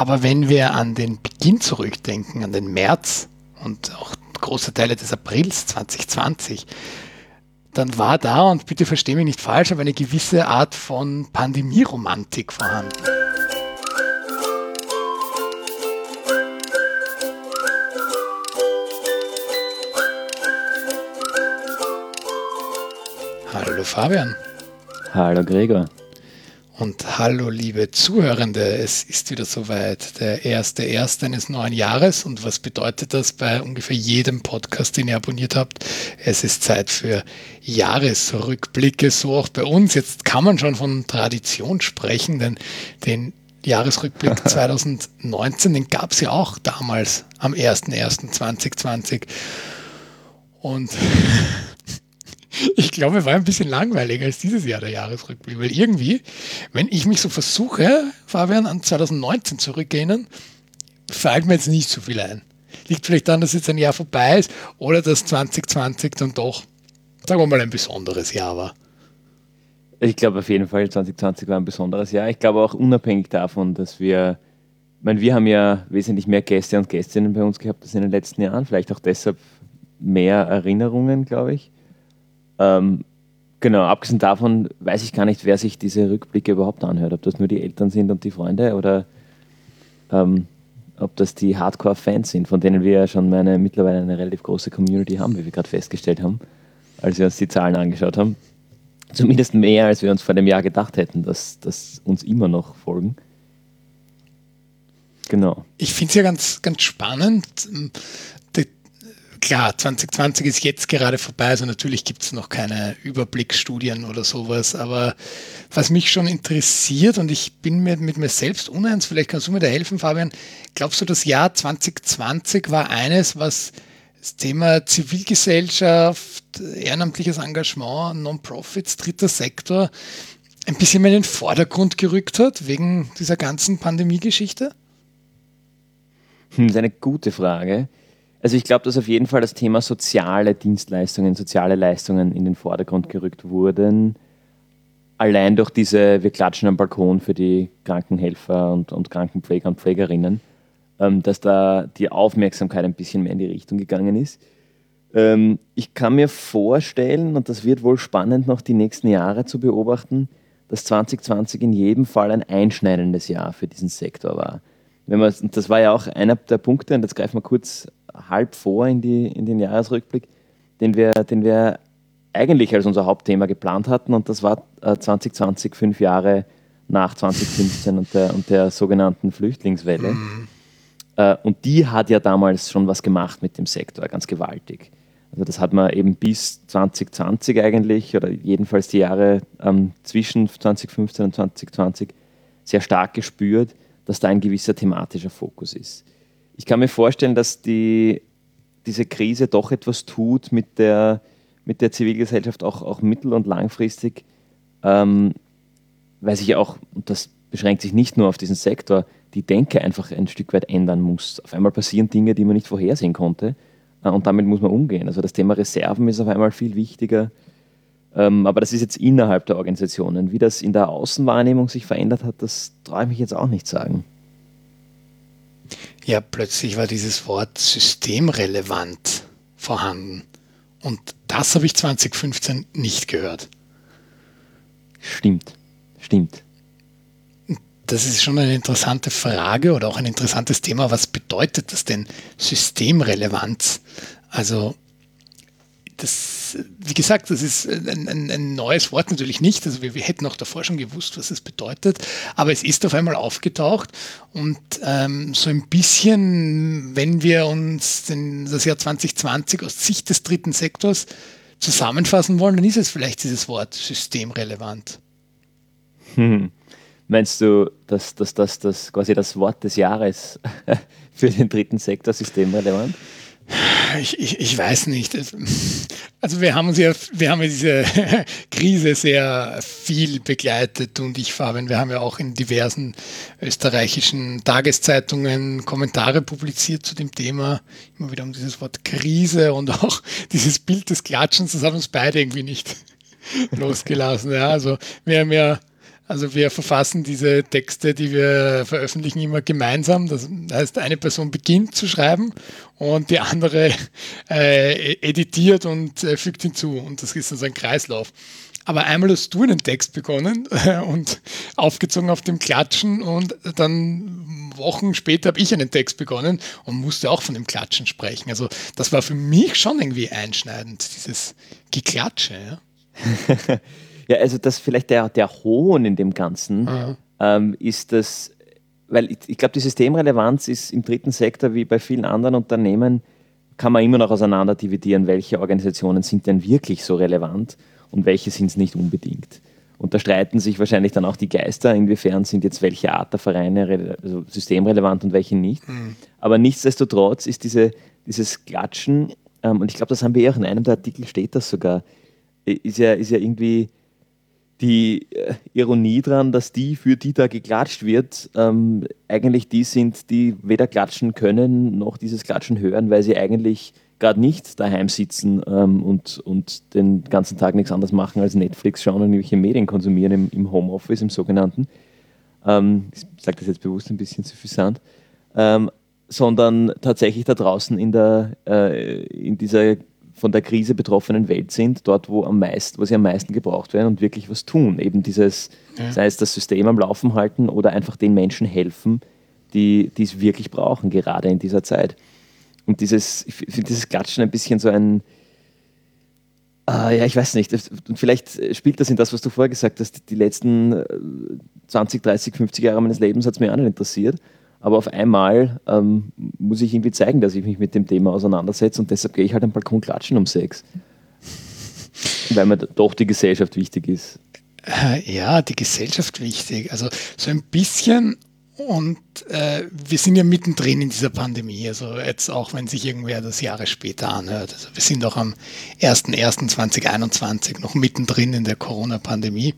Aber wenn wir an den Beginn zurückdenken, an den März und auch große Teile des Aprils 2020, dann war da, und bitte verstehe mich nicht falsch, aber eine gewisse Art von Pandemieromantik vorhanden. Hallo Fabian. Hallo Gregor. Und hallo liebe Zuhörende, es ist wieder soweit, der erste erste eines neuen Jahres. Und was bedeutet das bei ungefähr jedem Podcast, den ihr abonniert habt? Es ist Zeit für Jahresrückblicke, so auch bei uns. Jetzt kann man schon von Tradition sprechen, denn den Jahresrückblick 2019, den gab es ja auch damals am 01.01.2020. Und ich glaube, war ein bisschen langweiliger als dieses Jahr der Jahresrückblick, weil irgendwie, wenn ich mich so versuche, Fabian, an 2019 zurückgehen, fällt mir jetzt nicht so viel ein. Liegt vielleicht daran, dass jetzt ein Jahr vorbei ist oder dass 2020 dann doch, sagen wir mal, ein besonderes Jahr war. Ich glaube auf jeden Fall, 2020 war ein besonderes Jahr. Ich glaube auch unabhängig davon, dass wir, ich meine, wir haben ja wesentlich mehr Gäste und Gästinnen bei uns gehabt als in den letzten Jahren, vielleicht auch deshalb mehr Erinnerungen, glaube ich. Ähm, genau, abgesehen davon weiß ich gar nicht, wer sich diese Rückblicke überhaupt anhört. Ob das nur die Eltern sind und die Freunde oder ähm, ob das die Hardcore-Fans sind, von denen wir ja schon meine, mittlerweile eine relativ große Community haben, wie wir gerade festgestellt haben, als wir uns die Zahlen angeschaut haben. Zumindest mehr, als wir uns vor dem Jahr gedacht hätten, dass, dass uns immer noch folgen. Genau. Ich finde es ja ganz, ganz spannend klar, 2020 ist jetzt gerade vorbei, also natürlich gibt es noch keine Überblicksstudien oder sowas, aber was mich schon interessiert und ich bin mir mit mir selbst uneins, vielleicht kannst du mir da helfen, Fabian, glaubst du, das Jahr 2020 war eines, was das Thema Zivilgesellschaft, ehrenamtliches Engagement, Non-Profits, dritter Sektor ein bisschen mehr in den Vordergrund gerückt hat, wegen dieser ganzen Pandemie-Geschichte? Hm, das ist eine gute Frage. Also ich glaube, dass auf jeden Fall das Thema soziale Dienstleistungen, soziale Leistungen in den Vordergrund gerückt wurden. Allein durch diese, wir klatschen am Balkon für die Krankenhelfer und, und Krankenpfleger und Pflegerinnen, ähm, dass da die Aufmerksamkeit ein bisschen mehr in die Richtung gegangen ist. Ähm, ich kann mir vorstellen, und das wird wohl spannend noch die nächsten Jahre zu beobachten, dass 2020 in jedem Fall ein einschneidendes Jahr für diesen Sektor war. Wenn man, das war ja auch einer der Punkte, und jetzt greifen wir kurz halb vor in, die, in den Jahresrückblick, den wir, den wir eigentlich als unser Hauptthema geplant hatten und das war 2020, äh, fünf Jahre nach 2015 und der, und der sogenannten Flüchtlingswelle. Mhm. Äh, und die hat ja damals schon was gemacht mit dem Sektor, ganz gewaltig. Also das hat man eben bis 2020 eigentlich, oder jedenfalls die Jahre ähm, zwischen 2015 und 2020 sehr stark gespürt, dass da ein gewisser thematischer Fokus ist ich kann mir vorstellen, dass die, diese Krise doch etwas tut mit der, mit der Zivilgesellschaft, auch, auch mittel- und langfristig, ähm, weil sich auch, und das beschränkt sich nicht nur auf diesen Sektor, die Denke einfach ein Stück weit ändern muss. Auf einmal passieren Dinge, die man nicht vorhersehen konnte äh, und damit muss man umgehen. Also das Thema Reserven ist auf einmal viel wichtiger. Ähm, aber das ist jetzt innerhalb der Organisationen. Wie das in der Außenwahrnehmung sich verändert hat, das traue ich mich jetzt auch nicht sagen. Ja, plötzlich war dieses Wort systemrelevant vorhanden. Und das habe ich 2015 nicht gehört. Stimmt, stimmt. Das ist schon eine interessante Frage oder auch ein interessantes Thema. Was bedeutet das denn Systemrelevanz? Also das, wie gesagt, das ist ein, ein, ein, neues Wort natürlich nicht. Also wir, wir, hätten auch davor schon gewusst, was es bedeutet, aber es ist auf einmal aufgetaucht und ähm, so ein bisschen, wenn wir uns den, das Jahr 2020 aus Sicht des dritten Sektors zusammenfassen wollen, dann ist es vielleicht dieses Wort systemrelevant. Hm. Meinst du, dass, dass, dass das quasi das Wort des Jahres für den dritten Sektor systemrelevant? Ich, ich, ich, weiß nicht. Also wir haben uns wir haben diese Krise sehr viel begleitet und ich, Fabian, wir haben ja auch in diversen österreichischen Tageszeitungen Kommentare publiziert zu dem Thema. Immer wieder um dieses Wort Krise und auch dieses Bild des Klatschens, das hat uns beide irgendwie nicht losgelassen. Ja, also wir haben ja Also wir verfassen diese Texte, die wir veröffentlichen, immer gemeinsam. Das heißt, eine Person beginnt zu schreiben und die andere äh, editiert und äh, fügt hinzu. Und das ist dann so ein Kreislauf. Aber einmal hast du einen Text begonnen und aufgezogen auf dem Klatschen und dann Wochen später habe ich einen Text begonnen und musste auch von dem Klatschen sprechen. Also das war für mich schon irgendwie einschneidend, dieses Geklatsche. Ja, ja also das vielleicht der, der Hohn in dem Ganzen ähm, ist das, weil ich, ich glaube, die Systemrelevanz ist im dritten Sektor wie bei vielen anderen Unternehmen, kann man immer noch auseinander dividieren, welche Organisationen sind denn wirklich so relevant und welche sind es nicht unbedingt. Und da streiten sich wahrscheinlich dann auch die Geister, inwiefern sind jetzt welche Art der Vereine also systemrelevant und welche nicht. Mhm. Aber nichtsdestotrotz ist diese, dieses Klatschen, ähm, und ich glaube, das haben wir ja auch in einem der Artikel steht das sogar, ist ja, ist ja irgendwie die äh, Ironie dran, dass die, für die da geklatscht wird, ähm, eigentlich die sind, die weder klatschen können noch dieses Klatschen hören, weil sie eigentlich gerade nicht daheim sitzen ähm, und, und den ganzen Tag nichts anderes machen als Netflix schauen und irgendwelche Medien konsumieren im, im Homeoffice, im sogenannten. Ähm, ich sage das jetzt bewusst ein bisschen suffisant. Ähm, sondern tatsächlich da draußen in, der, äh, in dieser von der Krise betroffenen Welt sind, dort, wo, am meisten, wo sie am meisten gebraucht werden und wirklich was tun. Eben dieses, ja. sei es das System am Laufen halten oder einfach den Menschen helfen, die es wirklich brauchen, gerade in dieser Zeit. Und dieses, ich finde dieses Klatschen ein bisschen so ein, äh, ja, ich weiß nicht, und vielleicht spielt das in das, was du vorher gesagt hast, die letzten 20, 30, 50 Jahre meines Lebens hat es mich auch nicht interessiert. Aber auf einmal ähm, muss ich irgendwie zeigen, dass ich mich mit dem Thema auseinandersetze und deshalb gehe ich halt am Balkon klatschen um sechs. Weil mir doch die Gesellschaft wichtig ist. Äh, ja, die Gesellschaft wichtig. Also so ein bisschen und äh, wir sind ja mittendrin in dieser Pandemie, also jetzt auch wenn sich irgendwer das Jahre später anhört. Also wir sind auch am 01.01.2021 noch mittendrin in der Corona-Pandemie.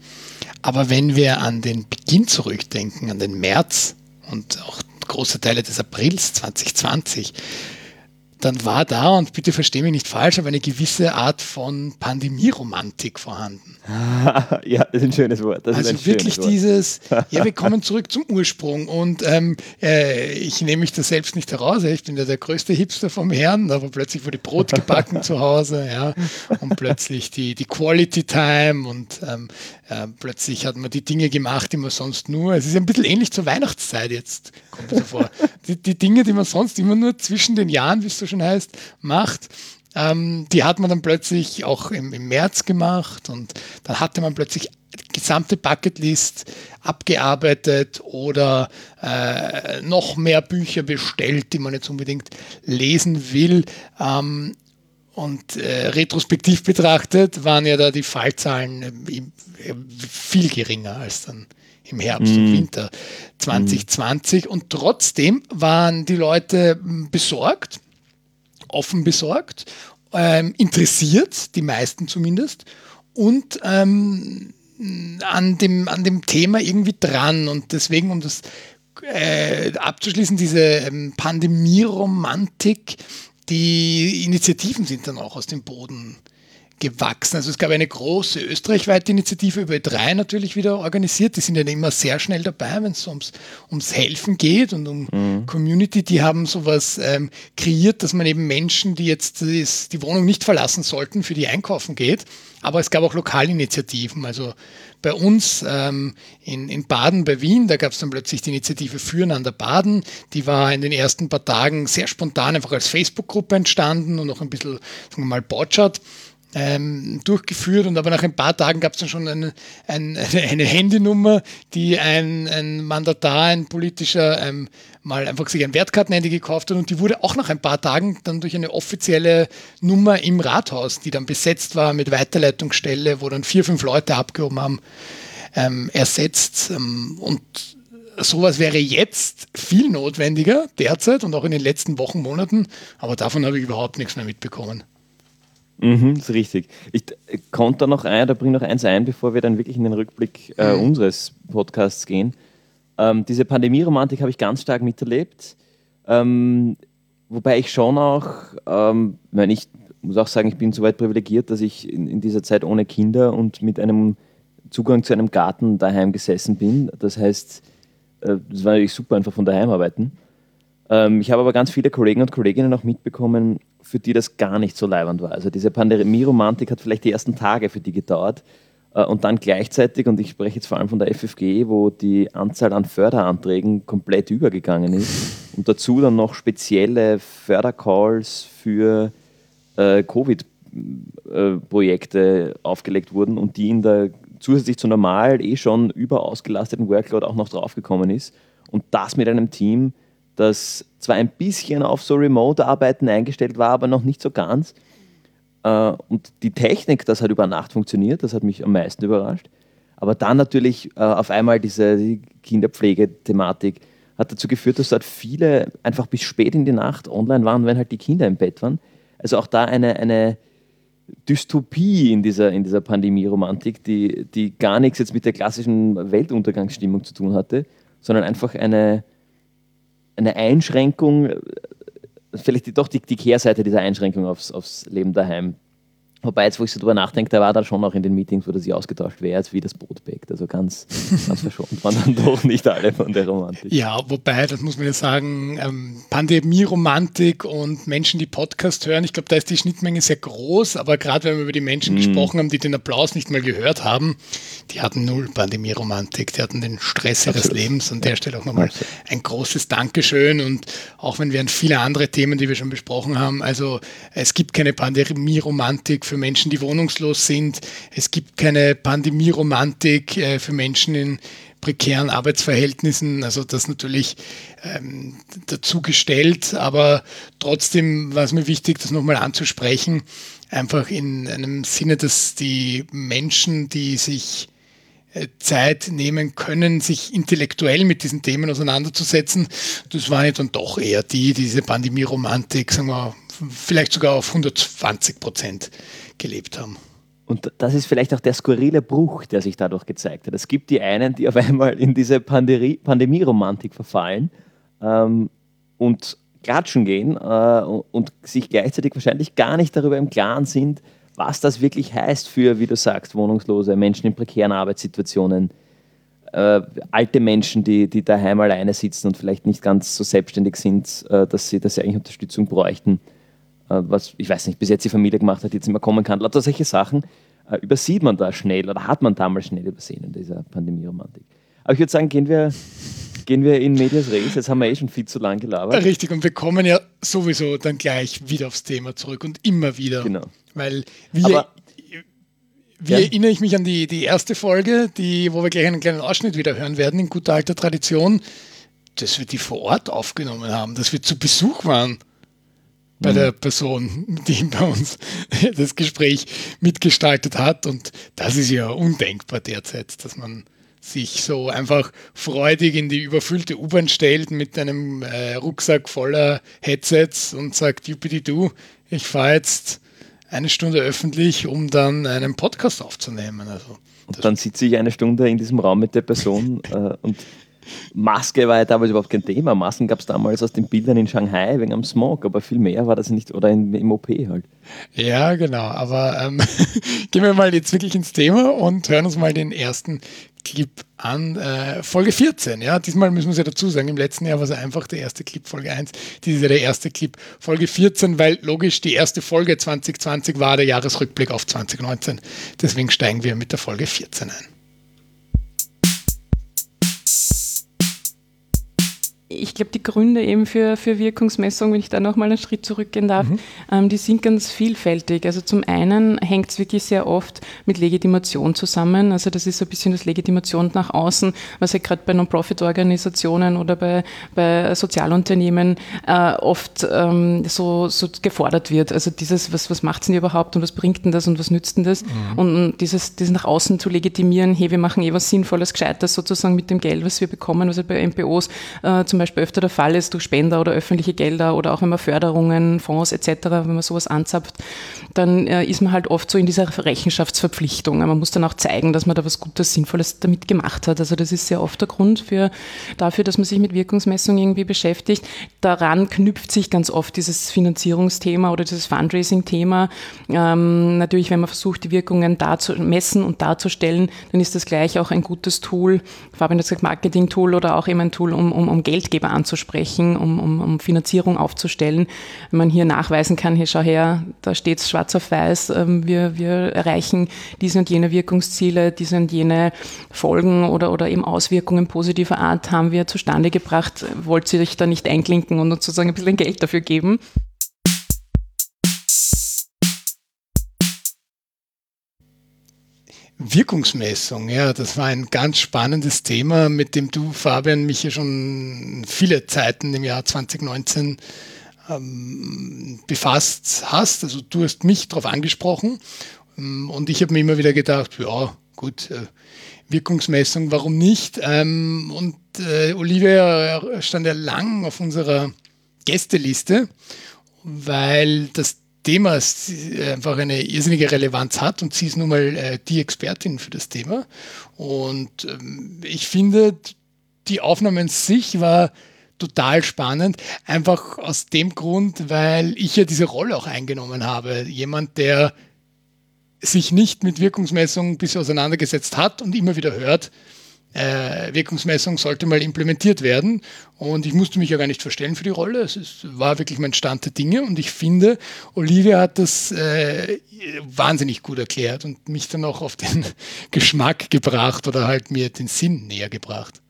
Aber wenn wir an den Beginn zurückdenken, an den März und auch große Teile des Aprils 2020, dann war da, und bitte verstehe mich nicht falsch, aber eine gewisse Art von Pandemieromantik vorhanden. ja, das ist ein schönes Wort. Also wirklich Wort. dieses, ja, wir kommen zurück zum Ursprung und ähm, äh, ich nehme mich da selbst nicht heraus, ich bin ja der größte Hipster vom Herrn, aber plötzlich wurde Brot gebacken zu Hause, ja, und plötzlich die, die Quality Time und ähm, äh, plötzlich hat man die Dinge gemacht, die man sonst nur, es ist ein bisschen ähnlich zur Weihnachtszeit jetzt, kommt so vor. Die, die Dinge, die man sonst immer nur zwischen den Jahren, wie es so schon heißt, macht, ähm, die hat man dann plötzlich auch im, im März gemacht und dann hatte man plötzlich die gesamte Bucketlist abgearbeitet oder äh, noch mehr Bücher bestellt, die man jetzt unbedingt lesen will. Ähm, und äh, retrospektiv betrachtet waren ja da die Fallzahlen äh, viel geringer als dann im Herbst mm. und mhm. Winter 2020. Mm. Und trotzdem waren die Leute hm, besorgt, offen besorgt, ähm, interessiert, die meisten zumindest, und ähm, an, dem, an dem Thema irgendwie dran. Und deswegen, um das äh, abzuschließen, diese ähm, Pandemie-Romantik die Initiativen sind dann auch aus dem Boden gewachsen. Also es gab eine große österreichweite Initiative über E3 natürlich wieder organisiert. Die sind ja immer sehr schnell dabei, wenn es ums, ums Helfen geht und um mhm. Community. Die haben sowas ähm, kreiert, dass man eben Menschen, die jetzt das, die Wohnung nicht verlassen sollten, für die einkaufen geht. Aber es gab auch Lokalinitiativen. Also bei uns ähm, in, in Baden bei Wien, da gab es dann plötzlich die Initiative Füreinander Baden. Die war in den ersten paar Tagen sehr spontan einfach als Facebook-Gruppe entstanden und noch ein bisschen, sagen wir mal, Botschat ähm, durchgeführt und aber nach ein paar Tagen gab es dann schon eine, eine, eine, Handynummer, die ein, ein Mandatar, ein politischer ähm, mal einfach sich ein Wertkartenhandy gekauft hat und die wurde auch nach ein paar Tagen dann durch eine offizielle Nummer im Rathaus, die dann besetzt war mit Weiterleitungsstelle, wo dann vier, fünf Leute abgehoben haben, ähm, ersetzt ähm, und sowas wäre jetzt viel notwendiger derzeit und auch in den letzten Wochen, Monaten, aber davon habe ich überhaupt nichts mehr mitbekommen. Mhm, ist richtig. Ich konnte da noch ein, da bringe noch eins ein, bevor wir dann wirklich in den Rückblick äh, mhm. unseres Podcasts gehen. Ähm, diese Pandemie-Romantik habe ich ganz stark miterlebt. Ähm, wobei ich schon auch, ähm, ich muss auch sagen, ich bin so weit privilegiert, dass ich in, in, dieser Zeit ohne Kinder und mit einem Zugang zu einem Garten daheim gesessen bin. Das heißt, äh, das war natürlich super, einfach von daheim arbeiten. Ähm, ich habe aber ganz viele Kollegen und Kolleginnen auch mitbekommen, für die das gar nicht so leibend war. Also diese Pandemie-Romantik hat vielleicht die ersten Tage für die gedauert. Äh, und dann gleichzeitig, und ich spreche jetzt vor allem von der FFG, wo die Anzahl an Förderanträgen komplett übergegangen ist und dazu dann noch spezielle Fördercalls für äh, Covid-Projekte aufgelegt wurden und die in der zusätzlich zu normal eh schon überausgelasteten Workload auch noch draufgekommen ist. Und das mit einem Team, das zwar ein bisschen auf so Remote-Arbeiten eingestellt war, aber noch nicht so ganz. Äh, und die Technik, das hat über Nacht funktioniert, das hat mich am meisten überrascht. Aber dann natürlich äh, auf einmal diese Kinderpflegethematik hat dazu geführt, dass dort viele einfach bis spät in die Nacht online waren, wenn halt die Kinder im Bett waren. Also auch da eine, eine Dystopie in dieser, in dieser Pandemie-Romantik, die, die gar nichts jetzt mit der klassischen Weltuntergangsstimmung zu tun hatte, sondern einfach eine, eine Einschränkung, vielleicht doch die, die Kehrseite dieser Einschränkung aufs, aufs Leben daheim Wobei, jetzt, wo ich so drüber nachdenke, der war da schon auch in den Meetings, wo das sich ausgetauscht wäre, als wie das Boot backt. Also ganz, ganz verschont waren dann doch nicht alle von der Romantik. Ja, wobei, das muss man ja sagen, ähm, Pandemie-Romantik und Menschen, die Podcast hören, ich glaube, da ist die Schnittmenge sehr groß, aber gerade wenn wir über die Menschen mm. gesprochen haben, die den Applaus nicht mal gehört haben, die hatten null Pandemie-Romantik, die hatten den Stress ihres Lebens. An der Stelle auch nochmal ein großes Dankeschön und auch wenn wir an viele andere Themen, die wir schon besprochen haben, also es gibt keine Pandemie-Romantik für Menschen, die wohnungslos sind. Es gibt keine Pandemie-Romantik äh, für Menschen in prekären Arbeitsverhältnissen. Also das natürlich ähm, dazu gestellt, aber trotzdem war es mir wichtig, das nochmal anzusprechen. Einfach in einem Sinne, dass die Menschen, die sich äh, Zeit nehmen können, sich intellektuell mit diesen Themen auseinanderzusetzen. Das waren ja dann doch eher die, die diese Pandemie-Romantik, sagen wir, vielleicht sogar auf 120 Prozent gelebt haben. Und das ist vielleicht auch der skurrile Bruch, der sich dadurch gezeigt hat. Es gibt die einen, die auf einmal in diese Pandemie-Romantik verfallen ähm, und klatschen gehen äh, und sich gleichzeitig wahrscheinlich gar nicht darüber im Klaren sind, was das wirklich heißt für, wie du sagst, Wohnungslose, Menschen in prekären Arbeitssituationen, äh, alte Menschen, die, die daheim alleine sitzen und vielleicht nicht ganz so selbstständig sind, äh, dass, sie, dass sie eigentlich Unterstützung bräuchten. Äh, was, ich weiß nicht, bis jetzt die Familie gemacht hat, jetzt immer kommen kann. Lauter solche Sachen äh, übersieht man da schnell oder hat man damals schnell übersehen in dieser Pandemie-Romantik. Aber ich würde sagen, gehen wir, gehen wir in Medias Res. Jetzt haben wir eh schon viel zu lang gelabert. Richtig, und wir kommen ja sowieso dann gleich wieder aufs Thema zurück und immer wieder. Genau. Weil wir, Aber, wie ja. erinnere ich mich an die, die erste Folge, die, wo wir gleich einen kleinen Ausschnitt wieder hören werden, in guter alter Tradition, dass wir die vor Ort aufgenommen haben, dass wir zu Besuch waren bei mhm. der Person, die bei uns das Gespräch mitgestaltet hat. Und das ist ja undenkbar derzeit, dass man sich so einfach freudig in die überfüllte U-Bahn stellt mit einem äh, Rucksack voller Headsets und sagt, du, ich fahre jetzt eine Stunde öffentlich, um dann einen Podcast aufzunehmen. Also, und dann sitze ich eine Stunde in diesem Raum mit der Person äh, und Maske war ja damals überhaupt kein Thema. Masken gab es damals aus den Bildern in Shanghai wegen am Smog, aber viel mehr war das nicht, oder in, im OP halt. Ja, genau. Aber ähm, gehen wir mal jetzt wirklich ins Thema und hören uns mal den ersten Clip an. Äh, Folge 14, ja. Diesmal müssen wir es ja dazu sagen. Im letzten Jahr war es einfach der erste Clip, Folge 1. Dies ist ja der erste Clip, Folge 14, weil logisch die erste Folge 2020 war der Jahresrückblick auf 2019. Deswegen steigen wir mit der Folge 14 ein. Ich glaube, die Gründe eben für, für Wirkungsmessung, wenn ich da nochmal einen Schritt zurückgehen darf, mhm. ähm, die sind ganz vielfältig. Also zum einen hängt es wirklich sehr oft mit Legitimation zusammen. Also das ist so ein bisschen das Legitimation nach außen, was ja gerade bei Non-Profit-Organisationen oder bei, bei Sozialunternehmen äh, oft ähm, so, so gefordert wird. Also dieses, was, was macht es denn überhaupt und was bringt denn das und was nützt denn das? Mhm. Und, dieses, dieses nach außen zu legitimieren, hey, wir machen eh was Sinnvolles, Gescheites sozusagen mit dem Geld, was wir bekommen, was also bei MPOs äh, zum Beispiel öfter der Fall ist durch Spender oder öffentliche Gelder oder auch wenn man Förderungen, Fonds etc., wenn man sowas anzapft, dann äh, ist man halt oft so in dieser Rechenschaftsverpflichtung. Man muss dann auch zeigen, dass man da was Gutes, Sinnvolles damit gemacht hat. Also das ist sehr oft der Grund für, dafür, dass man sich mit Wirkungsmessung irgendwie beschäftigt. Daran knüpft sich ganz oft dieses Finanzierungsthema oder dieses Fundraising-Thema. Ähm, natürlich, wenn man versucht, die Wirkungen da zu messen und darzustellen, dann ist das gleich auch ein gutes Tool, Fabian hat gesagt, Marketing-Tool oder auch eben ein Tool, um, um, um Geldgeber anzusprechen, um, um, um Finanzierung aufzustellen. Wenn man hier nachweisen kann, hier schau her, da steht es schwarz auf weiß, ähm, wir, wir erreichen diese und jene Wirkungsziele, diese und jene Folgen oder, oder eben Auswirkungen positiver Art haben wir zustande gebracht. Wollt ihr euch da nicht einklinken und uns sozusagen ein bisschen Geld dafür geben? Wirkungsmessung, ja, das war ein ganz spannendes Thema, mit dem du, Fabian, mich ja schon viele Zeiten im Jahr 2019 ähm, befasst hast. Also du hast mich darauf angesprochen ähm, und ich habe mir immer wieder gedacht, ja, gut, äh, Wirkungsmessung, warum nicht? Ähm, und äh, Olivia stand ja lang auf unserer Gästeliste, weil das Thema einfach eine irrsinnige Relevanz hat und sie ist nun mal äh, die Expertin für das Thema. Und ähm, ich finde, die Aufnahme an sich war total spannend, einfach aus dem Grund, weil ich ja diese Rolle auch eingenommen habe. Jemand, der sich nicht mit Wirkungsmessung bis auseinandergesetzt hat und immer wieder hört, äh, Wirkungsmessung sollte mal implementiert werden. Und ich musste mich ja gar nicht verstellen für die Rolle. Es ist, war wirklich mein Stand der Dinge. Und ich finde, Olivia hat das äh, wahnsinnig gut erklärt und mich dann auch auf den Geschmack gebracht oder halt mir den Sinn näher gebracht.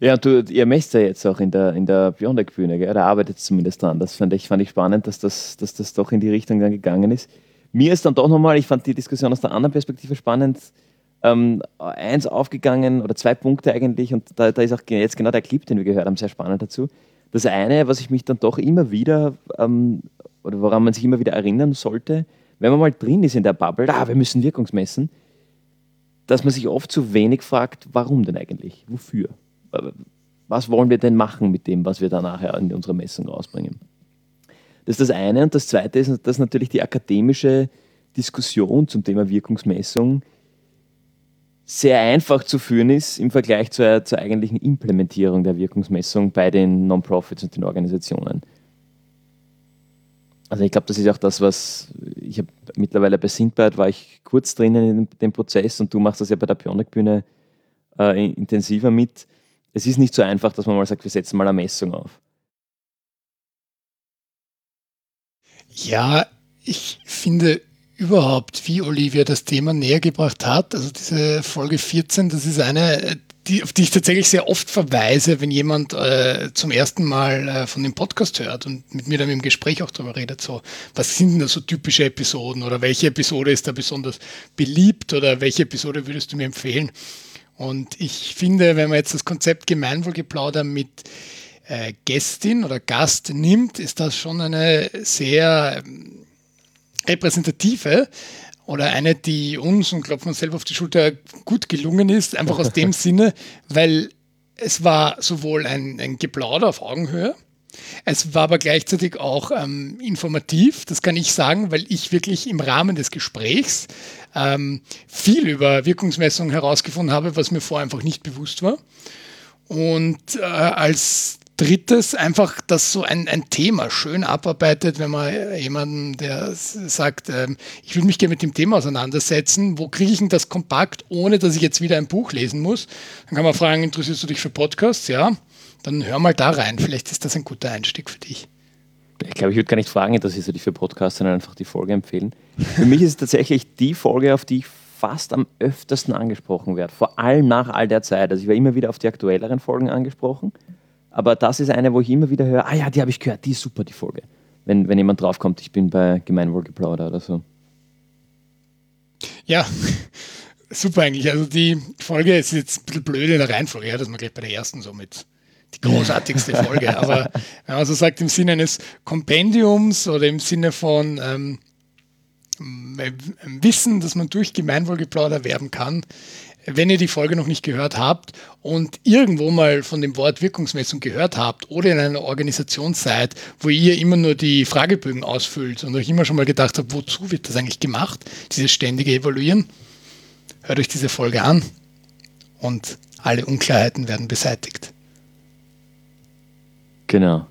Ja, du, ihr messt ja jetzt auch in der, in der Biontech-Bühne, da arbeitet zumindest dran. Das fand ich, fand ich spannend, dass das, dass das doch in die Richtung dann gegangen ist. Mir ist dann doch nochmal, ich fand die Diskussion aus der anderen Perspektive spannend, ähm, eins aufgegangen oder zwei Punkte eigentlich und da, da, ist auch jetzt genau der Clip, den wir gehört haben, sehr spannend dazu. Das eine, was ich mich dann doch immer wieder ähm, oder woran man sich immer wieder erinnern sollte, wenn man mal drin ist in der Bubble, ah, wir müssen Wirkungsmessen, dass man sich oft zu wenig fragt, warum denn eigentlich? Wofür? Was wollen wir denn machen mit dem, was wir da nachher in unserer Messung rausbringen? Das ist das eine. Und das zweite ist, dass natürlich die akademische Diskussion zum Thema Wirkungsmessung sehr einfach zu führen ist im Vergleich zur, zur eigentlichen Implementierung der Wirkungsmessung bei den Non-Profits und den Organisationen. Also ich glaube, das ist auch das, was ich habe mittlerweile bei Sindbad war ich kurz drinnen in dem Prozess und du machst das ja bei der Pionik-Bühne äh, intensiver mit. Es ist nicht so einfach, dass man mal sagt, wir setzen mal eine Messung auf. Ja, ich finde überhaupt, wie Olivia das Thema näher gebracht hat. Also diese Folge 14, das ist eine, die, auf die ich tatsächlich sehr oft verweise, wenn jemand äh, zum ersten Mal äh, von dem Podcast hört und mit mir dann im Gespräch auch darüber redet, so, was sind denn da so typische Episoden oder welche Episode ist da besonders beliebt oder welche Episode würdest du mir empfehlen? Und ich finde, wenn man jetzt das Konzept Gemeinwohlgeplauder mit äh, Gästin oder Gast nimmt, ist das schon eine sehr ähm, repräsentative oder eine, die uns, und klopfen uns selber auf die Schulter, gut gelungen ist, einfach aus dem Sinne, weil es war sowohl ein, ein Geplauder auf Augenhöhe, es war aber gleichzeitig auch ähm, informativ, das kann ich sagen, weil ich wirklich im Rahmen des Gesprächs ähm, viel über Wirkungsmessungen herausgefunden habe, was mir vorher einfach nicht bewusst war. Und äh, als drittes einfach, dass so ein, ein Thema schön abarbeitet, wenn man jemanden, der sagt, ähm, ich will mich gerne mit dem Thema auseinandersetzen, wo kriege ich denn das kompakt, ohne dass ich jetzt wieder ein Buch lesen muss? Dann kann man fragen, interessierst du dich für Podcasts? Ja, dann hör mal da rein, vielleicht ist das ein guter Einstieg für dich. Ich glaube, ich würde gar nicht fragen, interessierst du dich für Podcasts, sondern einfach die Folge empfehlen. Für mich ist es tatsächlich die Folge, auf die ich fast am öftersten angesprochen werde, vor allem nach all der Zeit. Also ich war immer wieder auf die aktuelleren Folgen angesprochen aber das ist eine, wo ich immer wieder höre, ah ja, die habe ich gehört, die ist super, die Folge. Wenn, wenn jemand draufkommt, ich bin bei Gemeinwohlgeplauder oder so. Ja, super eigentlich. Also die Folge ist jetzt ein bisschen blöd in der Reihenfolge, ja, dass man gleich bei der ersten so mit die großartigste Folge. Aber wenn man so sagt, im Sinne eines Kompendiums oder im Sinne von ähm, Wissen, dass man durch Gemeinwohlgeplauder werben kann, wenn ihr die Folge noch nicht gehört habt und irgendwo mal von dem Wort Wirkungsmessung gehört habt oder in einer Organisation seid, wo ihr immer nur die Fragebögen ausfüllt und euch immer schon mal gedacht habt, wozu wird das eigentlich gemacht, dieses ständige Evaluieren, hört euch diese Folge an und alle Unklarheiten werden beseitigt. Genau.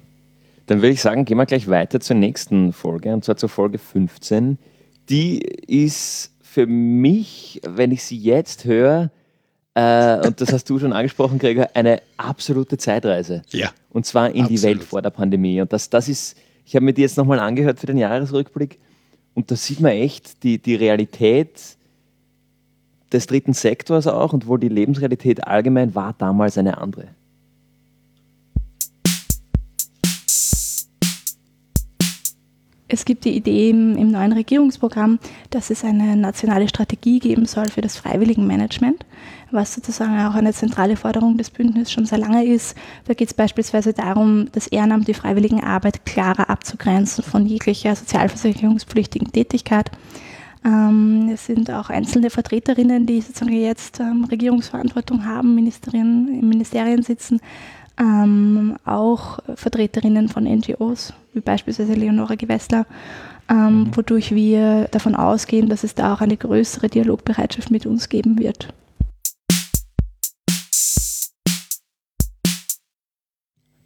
Dann würde ich sagen, gehen wir gleich weiter zur nächsten Folge, und zwar zur Folge 15. Die ist für mich, wenn ich sie jetzt höre, äh, und das hast du schon angesprochen, Gregor, eine absolute Zeitreise. Ja. Und zwar in absolut. die Welt vor der Pandemie. Und das, das ist, ich habe mir die jetzt nochmal angehört für den Jahresrückblick. Und da sieht man echt die, die Realität des dritten Sektors auch und wohl die Lebensrealität allgemein war damals eine andere. Es gibt die Idee im, neuen Regierungsprogramm, dass es eine nationale Strategie geben soll für das Freiwilligenmanagement, was sozusagen auch eine zentrale Forderung des Bündnisses schon sehr lange ist. Da geht es beispielsweise darum, das Ehrenamt, die Freiwilligenarbeit klarer abzugrenzen von jeglicher sozialversicherungspflichtigen Tätigkeit. Ähm, es sind auch einzelne Vertreterinnen, die sozusagen jetzt ähm, Regierungsverantwortung haben, Ministerien, in Ministerien sitzen, ähm, auch Vertreterinnen von NGOs, wie beispielsweise Leonora Gewessler, ähm, mhm. wodurch wir davon ausgehen, dass es da auch eine größere Dialogbereitschaft mit uns geben wird.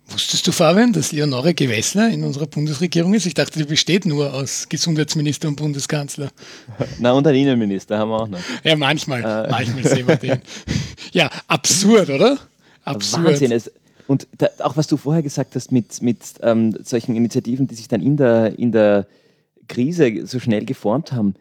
Wusstest du, Fabian, dass Leonore Gewessler in unserer Bundesregierung ist? Ich dachte, die besteht nur aus Gesundheitsminister und Bundeskanzler. Na, und ein Innenminister haben wir auch noch. Ja, manchmal. Äh. Manchmal sehen wir den. Ja, absurd, oder? Absurd. Wahnsinn. Es, und da, auch was du vorher gesagt hast mit, mit ähm, solchen Initiativen, die sich dann in der, in der Krise so schnell geformt haben,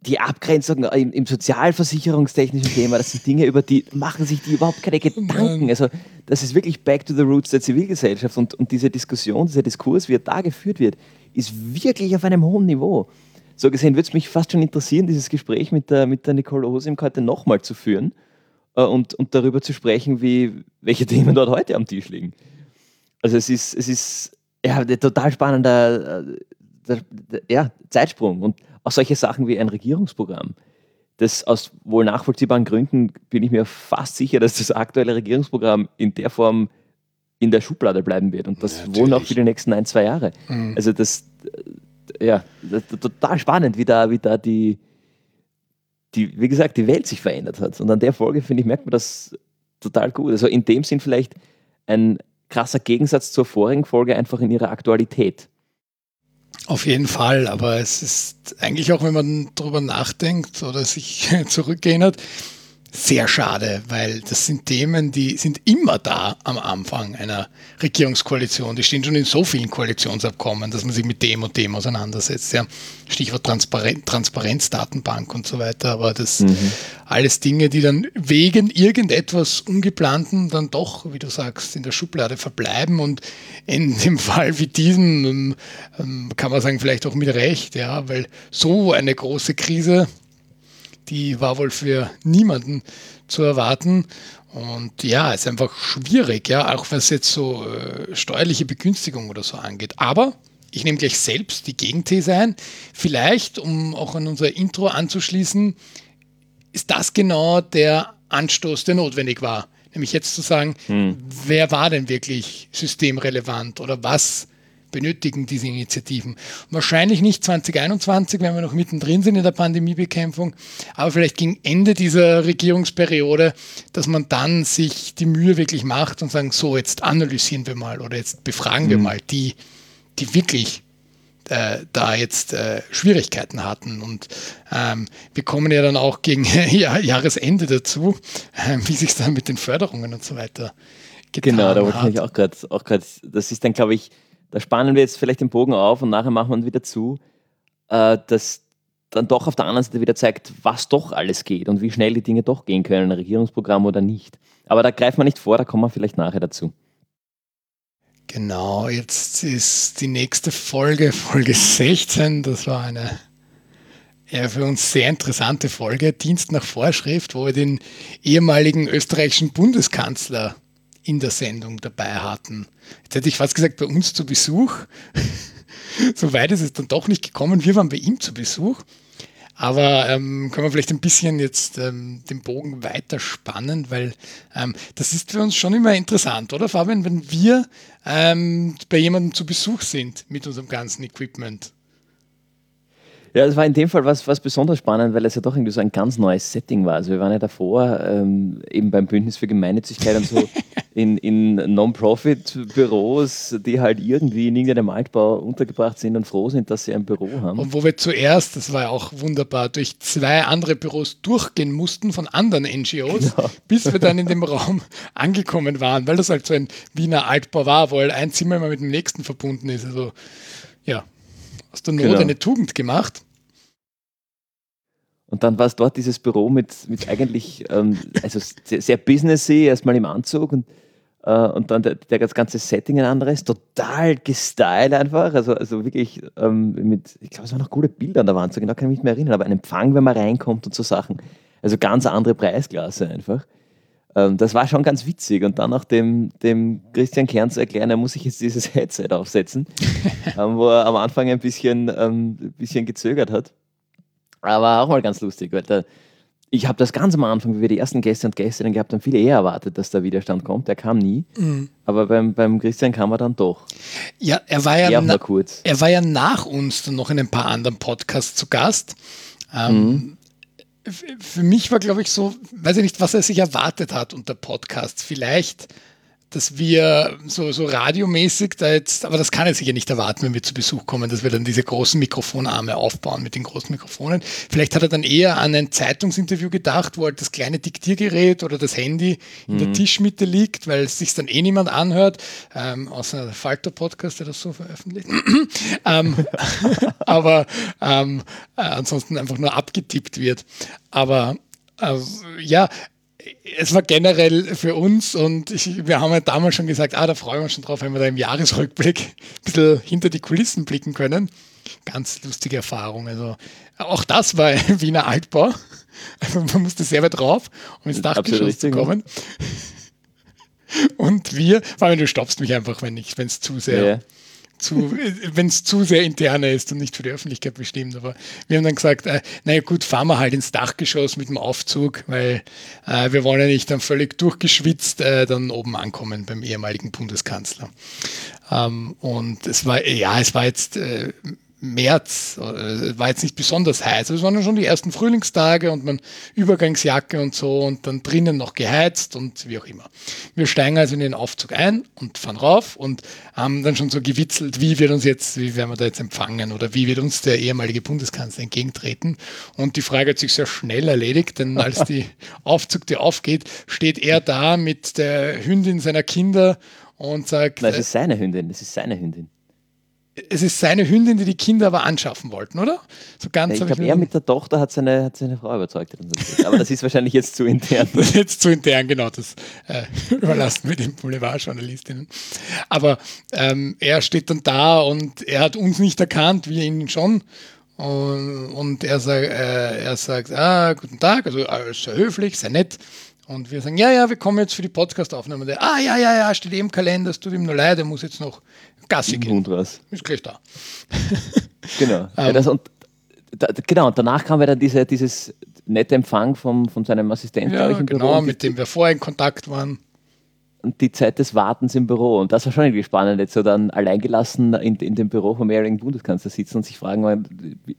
die Abgrenzung im, im, sozialversicherungstechnischen Thema, das sind Dinge, über die machen sich die überhaupt keine Gedanken. Also das ist wirklich back to the roots der Zivilgesellschaft und, und diese Diskussion, dieser Diskurs, wie er da geführt wird, ist wirklich auf einem hohen Niveau. So gesehen würde es mich fast schon interessieren, dieses Gespräch mit der, mit der Nicole Hosim heute nochmal zu führen äh, und, und darüber zu sprechen, wie, welche Themen dort heute am Tisch liegen. Also es ist, es ist ja, ein total spannender äh, der, der, ja, Zeitsprung und auch solche Sachen wie ein Regierungsprogramm. Das aus wohl nachvollziehbaren Gründen bin ich mir fast sicher, dass das aktuelle Regierungsprogramm in der Form in der Schublade bleiben wird und das ja, wohl noch für die nächsten ein, zwei Jahre. Mhm. Also das, äh, ja, das, total spannend, wie da, wie da die, die, wie gesagt, die Welt sich verändert hat. Und an der Folge, finde ich, merkt man das total gut. Also in dem Sinn vielleicht ein krasser Gegensatz zur vorigen Folge einfach in ihrer Aktualität. Auf jeden Fall, aber es ist eigentlich auch, wenn man darüber nachdenkt oder sich zurückerinnert, sehr schade, weil das sind Themen, die sind immer da am Anfang einer Regierungskoalition. Die stehen schon in so vielen Koalitionsabkommen, dass man sich mit dem und dem auseinandersetzt. Ja. Stichwort Transparenz, Transparenzdatenbank und so weiter. Aber das mhm. alles Dinge, die dann wegen irgendetwas Ungeplanten dann doch, wie du sagst, in der Schublade verbleiben und in dem Fall wie diesem ähm, kann man sagen, vielleicht auch mit Recht, ja, weil so eine große Krise die war wohl für niemanden zu erwarten. Und ja, ist einfach schwierig, ja, auch was jetzt so äh, steuerliche Begünstigung oder so angeht. Aber ich nehme gleich selbst die Gegenthese ein. Vielleicht, um auch an unser Intro anzuschließen, ist das genau der Anstoß, der notwendig war. Nämlich jetzt zu sagen, hm. wer war denn wirklich systemrelevant oder was benötigen diese Initiativen. Wahrscheinlich nicht 2021, wenn wir noch mittendrin sind in der Pandemiebekämpfung, aber vielleicht gegen Ende dieser Regierungsperiode, dass man dann sich die Mühe wirklich macht und sagen, so, jetzt analysieren wir mal oder jetzt befragen mhm. wir mal die, die wirklich äh, da jetzt äh, Schwierigkeiten hatten. Und ähm, wir kommen ja dann auch gegen ja, Jahresende dazu, äh, wie sich dann mit den Förderungen und so weiter getan Genau, da wollte ich auch gerade, auch gerade, das ist dann, glaube ich, da spannen wir jetzt vielleicht den Bogen auf und nachher machen wir ihn wieder zu, äh, dass dann doch auf der anderen Seite wieder zeigt, was doch alles geht und wie schnell die Dinge doch gehen können, ein Regierungsprogramm oder nicht. Aber da greifen wir nicht vor, da kommen wir vielleicht nachher dazu. Genau, jetzt ist die nächste Folge, Folge 16. Das war eine ja, für uns sehr interessante Folge, Dienst nach Vorschrift, wo wir den ehemaligen österreichischen Bundeskanzler in der Sendung dabei hatten. Jetzt hätte ich fast gesagt, bei uns zu Besuch. so weit ist es dann doch nicht gekommen. Wir waren bei ihm zu Besuch. Aber ähm, können wir vielleicht ein bisschen jetzt ähm, den Bogen weiterspannen, weil ähm, das ist für uns schon immer interessant, oder Fabian, wenn wir ähm, bei jemandem zu Besuch sind mit unserem ganzen Equipment. Ja, es war in dem Fall was, was besonders spannend, weil es ja doch irgendwie so ein ganz neues Setting war. Also wir waren ja davor ähm, eben beim Bündnis für Gemeinnützigkeit und so in, in Non-Profit-Büros, die halt irgendwie in irgendeinem Altbau untergebracht sind und froh sind, dass sie ein Büro haben. Und wo wir zuerst, das war ja auch wunderbar, durch zwei andere Büros durchgehen mussten von anderen NGOs, genau. bis wir dann in dem Raum angekommen waren, weil das halt so ein Wiener Altbau war, wo halt ein Zimmer immer mit dem nächsten verbunden ist. Also ja, aus der Not genau. eine Tugend gemacht. Und dann war es dort dieses Büro mit, mit eigentlich ähm, also sehr, sehr businessy, erstmal im Anzug und, äh, und dann der, der ganze Setting ein anderes, total gestylt einfach. Also, also wirklich ähm, mit, ich glaube, es waren noch coole Bilder an der Wand, so genau kann ich mich nicht mehr erinnern, aber ein Empfang, wenn man reinkommt und so Sachen. Also ganz andere Preisklasse einfach. Ähm, das war schon ganz witzig. Und dann auch dem, dem Christian Kern zu erklären, er muss sich jetzt dieses Headset aufsetzen, ähm, wo er am Anfang ein bisschen, ähm, ein bisschen gezögert hat. Aber auch mal ganz lustig, weil da, ich habe das ganz am Anfang, wie wir die ersten Gäste und Gästinnen gehabt haben, viel eher erwartet, dass der Widerstand kommt. Der kam nie. Mhm. Aber beim, beim Christian kam er dann doch. Ja, er war ja, na, kurz. er war ja nach uns dann noch in ein paar anderen Podcasts zu Gast. Ähm, mhm für mich war, glaube ich, so, weiß ich nicht, was er sich erwartet hat unter Podcasts. Vielleicht dass wir so, so radiomäßig da jetzt, aber das kann er sicher nicht erwarten, wenn wir zu Besuch kommen, dass wir dann diese großen Mikrofonarme aufbauen mit den großen Mikrofonen. Vielleicht hat er dann eher an ein Zeitungsinterview gedacht, wo halt das kleine Diktiergerät oder das Handy in der mhm. Tischmitte liegt, weil es sich dann eh niemand anhört, ähm, außer der Falter-Podcast, der das so veröffentlicht. ähm, aber ähm, äh, ansonsten einfach nur abgetippt wird. Aber äh, ja, es war generell für uns und ich, wir haben ja damals schon gesagt, ah, da freuen wir uns schon drauf, wenn wir da im Jahresrückblick ein bisschen hinter die Kulissen blicken können. Ganz lustige Erfahrung. Also auch das war ein Wiener Altbau. Also man musste sehr weit drauf, um ins Dachgeschoss zu kommen. Und wir, vor allem du stoppst mich einfach, wenn es zu sehr ja zu, wenn es zu sehr interne ist und nicht für die Öffentlichkeit bestimmt. Aber wir haben dann gesagt, äh, naja gut, fahren wir halt ins Dachgeschoss mit dem Aufzug, weil äh, wir wollen ja nicht dann völlig durchgeschwitzt äh, dann oben ankommen beim ehemaligen Bundeskanzler. Ähm, und es war, ja, es war jetzt äh, März, äh, war jetzt nicht besonders heiß. Also es waren schon die ersten Frühlingstage und man Übergangsjacke und so und dann drinnen noch geheizt und wie auch immer. Wir steigen also in den Aufzug ein und fahren rauf und haben dann schon so gewitzelt, wie wird uns jetzt, wie werden wir da jetzt empfangen oder wie wird uns der ehemalige Bundeskanzler entgegentreten. Und die Frage hat sich sehr schnell erledigt, denn als die Aufzugtür aufgeht, steht er da mit der Hündin seiner Kinder und sagt. Nein, es ist seine Hündin, es ist seine Hündin es ist seine Hündin, die die Kinder aber anschaffen wollten, oder? So ganz ja, ich glaube, er mit der Tochter hat seine, hat seine Frau überzeugt. Aber das ist wahrscheinlich jetzt zu intern. das ist jetzt zu intern, genau. Das äh, überlassen wir den Boulevardjournalistinnen. Aber ähm, er steht dann da und er hat uns nicht erkannt, wir ihn schon. Und, und er, sagt, äh, er sagt, ah, guten Tag, also sehr höflich, sehr nett. Und wir sagen, ja, ja, wir kommen jetzt für die Podcast-Aufnahme. Ah, ja, ja, ja, steht eh im Kalender, es tut ihm nur leid, er muss jetzt noch Gassi raus. Ist gleich da. genau. ja, ähm, das, und, da, genau, und danach kam ja dann diese, dieses nette Empfang vom, von seinem Assistenten, ja, ich, genau, Büro. mit dem wir vorher in Kontakt waren. Und die Zeit des Wartens im Büro. Und das war schon irgendwie spannend, jetzt so dann alleingelassen in, in dem Büro vom ehemaligen Bundeskanzler sitzen und sich fragen,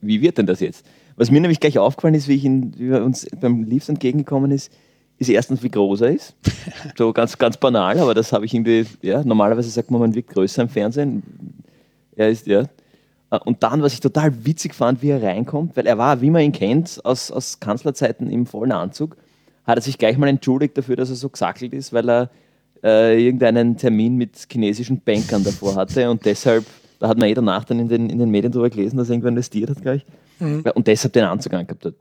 wie wird denn das jetzt? Was mir nämlich gleich aufgefallen ist, wie, ich ihn, wie uns beim Leafs entgegengekommen ist, ist erstens, wie groß er ist. So ganz, ganz banal, aber das habe ich irgendwie, ja, normalerweise sagt man, man wirkt größer im Fernsehen. Er ist, ja. Und dann, was ich total witzig fand, wie er reinkommt, weil er war, wie man ihn kennt, aus, aus Kanzlerzeiten im vollen Anzug, hat er sich gleich mal entschuldigt dafür, dass er so gesackelt ist, weil er äh, irgendeinen Termin mit chinesischen Bankern davor hatte und deshalb, da hat man eh danach dann in den, in den Medien drüber gelesen, dass er irgendwo investiert hat gleich mhm. und deshalb den Anzug angehabt hat.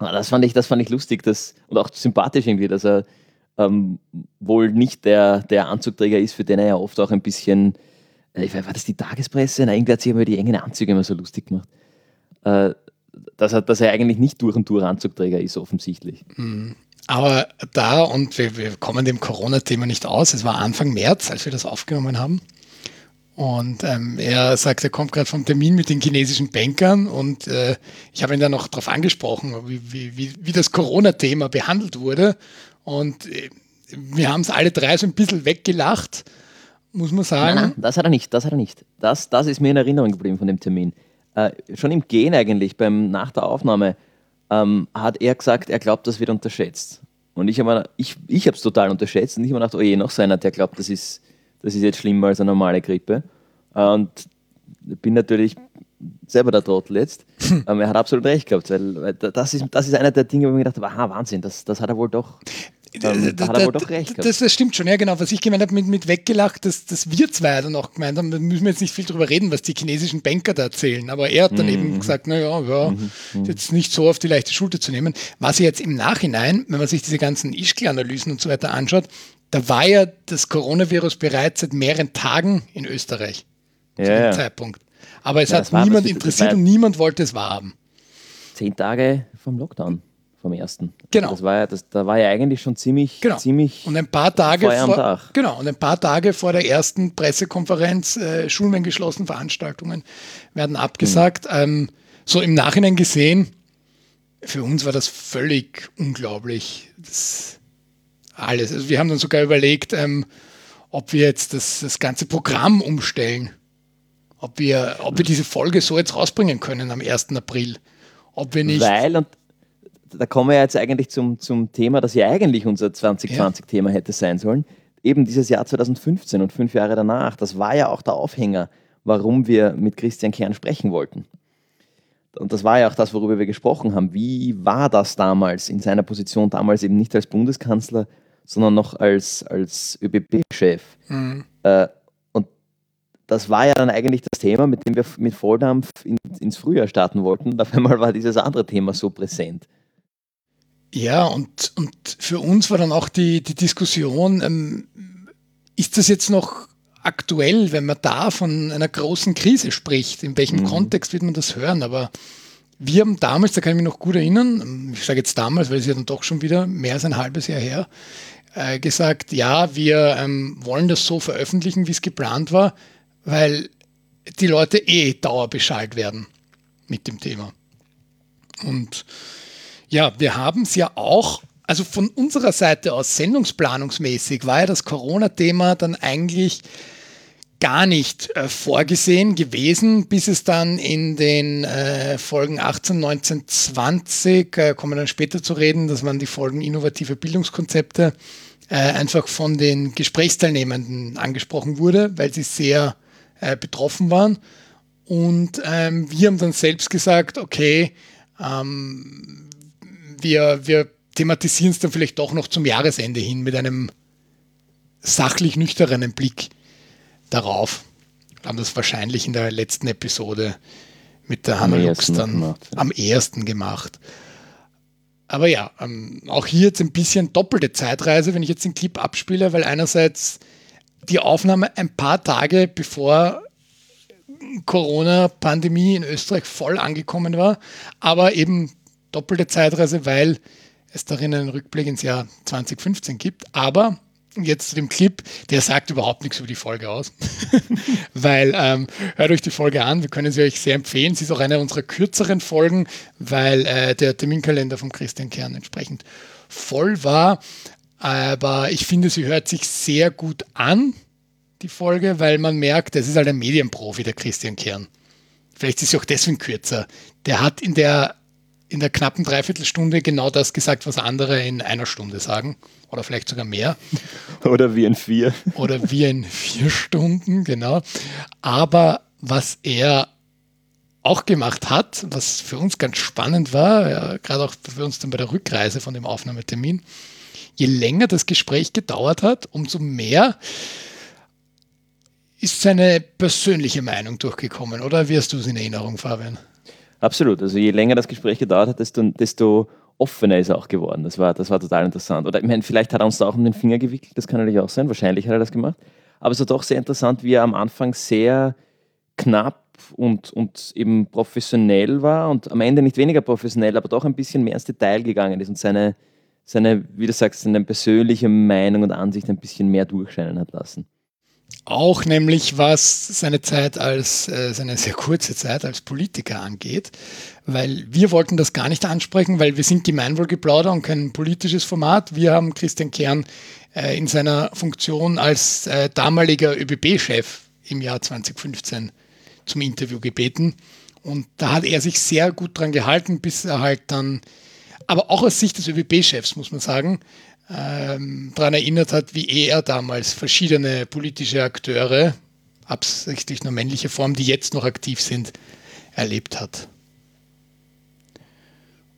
Ah, das fand ich, das fand ich lustig das, und auch sympathisch irgendwie, dass er ähm, wohl nicht der, der Anzugträger ist, für den er ja oft auch ein bisschen, äh, ich weiß, war das die Tagespresse? Nein, irgendwie hat sich über die engen Anzüge immer so lustig gemacht. Äh, dass, er, dass er eigentlich nicht durch und durch Anzugträger ist, offensichtlich. Mhm. Aber da, und wir, wir kommen dem Corona-Thema nicht aus, es war Anfang März, als wir das aufgenommen haben. Und ähm, er sagt, er kommt gerade vom Termin mit den chinesischen Bankern und äh, ich habe ihn dann noch darauf angesprochen, wie, wie, wie das Corona-Thema behandelt wurde. Und äh, wir haben es alle drei so ein bisschen weggelacht, muss man sagen. Nein, nein, das hat er nicht, das hat er nicht. Das, das ist mir in Erinnerung geblieben von dem Termin. Äh, schon im Gehen eigentlich, beim, nach der Aufnahme, ähm, hat er gesagt, er glaubt, das wird unterschätzt. Und ich habe ich, ich es total unterschätzt und ich habe mir gedacht, oh je, noch so einer, der glaubt, das ist das ist jetzt schlimmer als eine normale Grippe. Und bin natürlich selber der Trottel jetzt. Aber er hat absolut recht gehabt, weil das ist, das ist einer der Dinge, wo ich mir gedacht habe, aha, Wahnsinn, das, das hat er wohl doch ähm, da, er recht das, das, stimmt schon, ja genau. Was ich gemeint habe mit, mit weggelacht, dass, dass wir zwei dann auch gemeint haben, da müssen wir jetzt nicht viel drüber reden, was die chinesischen Banker da erzählen. Aber er hat dann mhm. eben gesagt, naja, ja, mhm. mhm. jetzt nicht so auf die leichte Schulter zu nehmen. Was jetzt im Nachhinein, wenn man sich diese ganzen Ischgl-Analysen und so weiter anschaut, da war ja das Coronavirus bereits seit mehreren Tagen in Österreich ja, zu dem ja. Zeitpunkt. Aber es ja, hat niemand das, interessiert und niemand wollte es wahrhaben. Zehn Tage vom Lockdown, vom ersten. Genau. Das war ja, das, da war ja eigentlich schon ziemlich, genau. ziemlich und ein paar Tage vor, Genau, und ein paar Tage vor der ersten Pressekonferenz, äh, Schulen werden geschlossen, Veranstaltungen werden abgesagt. Mhm. Ähm, so im Nachhinein gesehen, für uns war das völlig unglaublich. Das, alles. Also wir haben dann sogar überlegt, ähm, ob wir jetzt das, das ganze Programm umstellen. Ob wir, ob wir diese Folge so jetzt rausbringen können am 1. April. Ob wir nicht. Weil, und da kommen wir jetzt eigentlich zum, zum Thema, das ja eigentlich unser 2020-Thema ja. hätte sein sollen. Eben dieses Jahr 2015 und fünf Jahre danach, das war ja auch der Aufhänger, warum wir mit Christian Kern sprechen wollten. Und das war ja auch das, worüber wir gesprochen haben. Wie war das damals in seiner Position, damals eben nicht als Bundeskanzler, sondern noch als, als ÖBB-Chef. Mhm. Äh, und das war ja dann eigentlich das Thema, mit dem wir mit Volldampf in, ins Frühjahr starten wollten. Und auf einmal war dieses andere Thema so präsent. Ja, und, und für uns war dann auch die, die Diskussion, ähm, ist das jetzt noch aktuell, wenn man da von einer großen Krise spricht? In welchem mhm. Kontext wird man das hören? Aber wir haben damals, da kann ich mich noch gut erinnern, ich sage jetzt damals, weil es ja dann doch schon wieder mehr als ein halbes Jahr her, äh, gesagt, ja, wir ähm, wollen das so veröffentlichen, wie es geplant war, weil die Leute eh Dauerbescheid werden mit dem Thema. Und ja, wir haben es ja auch, also von unserer Seite aus sendungsplanungsmäßig war ja das Corona-Thema dann eigentlich gar nicht äh, vorgesehen gewesen, bis es dann in den äh, Folgen 18, 19, 20, äh, kommen wir dann später zu reden, dass man die Folgen innovative Bildungskonzepte äh, einfach von den Gesprächsteilnehmenden angesprochen wurde, weil sie sehr äh, betroffen waren. Und ähm, wir haben dann selbst gesagt, okay, ähm, wir, wir thematisieren es dann vielleicht doch noch zum Jahresende hin mit einem sachlich nüchternen Blick darauf. Wir haben das wahrscheinlich in der letzten Episode mit der Hanna Lux dann gemacht, ja. am ersten gemacht. Aber ja, ähm, auch hier jetzt ein bisschen doppelte Zeitreise, wenn ich jetzt den Clip abspiele, weil einerseits die Aufnahme ein paar Tage bevor Corona-Pandemie in Österreich voll angekommen war, aber eben doppelte Zeitreise, weil es darin einen Rückblick ins Jahr 2015 gibt. Aber jetzt zu dem Clip, der sagt überhaupt nichts über die Folge aus. weil, ähm, hört euch die Folge an, wir können sie euch sehr empfehlen. Sie ist auch eine unserer kürzeren Folgen, weil äh, der Terminkalender von Christian Kern entsprechend voll war. Aber ich finde, sie hört sich sehr gut an, die Folge, weil man merkt, es ist halt ein Medienprofi, der Christian Kern. Vielleicht ist sie auch deswegen kürzer. Der hat in der in der knappen Dreiviertelstunde genau das gesagt, was andere in einer Stunde sagen. Oder vielleicht sogar mehr. Oder wie in vier. Oder wie in vier Stunden, genau. Aber was er auch gemacht hat, was für uns ganz spannend war, ja, gerade auch für uns dann bei der Rückreise von dem Aufnahmetermin, je länger das Gespräch gedauert hat, umso mehr ist seine persönliche Meinung durchgekommen. Oder wie hast du es in Erinnerung, Fabian? Absolut. Also je länger das Gespräch gedauert hat, desto, desto offener ist er auch geworden. Das war, das war total interessant. Oder ich meine, vielleicht hat er uns da auch um den Finger gewickelt, das kann natürlich auch sein. Wahrscheinlich hat er das gemacht. Aber es war doch sehr interessant, wie er am Anfang sehr knapp und, und eben professionell war und am Ende nicht weniger professionell, aber doch ein bisschen mehr ins Detail gegangen ist und seine, seine wie du sagst, seine persönliche Meinung und Ansicht ein bisschen mehr durchscheinen hat lassen auch nämlich was seine Zeit als, äh, seine sehr kurze Zeit als Politiker angeht, weil wir wollten das gar nicht ansprechen, weil wir sind Gemeinwohlgeplauder und kein politisches Format. Wir haben Christian Kern äh, in seiner Funktion als äh, damaliger ÖBB-Chef im Jahr 2015 zum Interview gebeten. Und da hat er sich sehr gut dran gehalten, bis er halt dann, aber auch aus Sicht des ÖBB-Chefs, muss man sagen, ähm, daran erinnert hat, wie er damals verschiedene politische Akteure, absichtlich nur männliche Form, die jetzt noch aktiv sind, erlebt hat.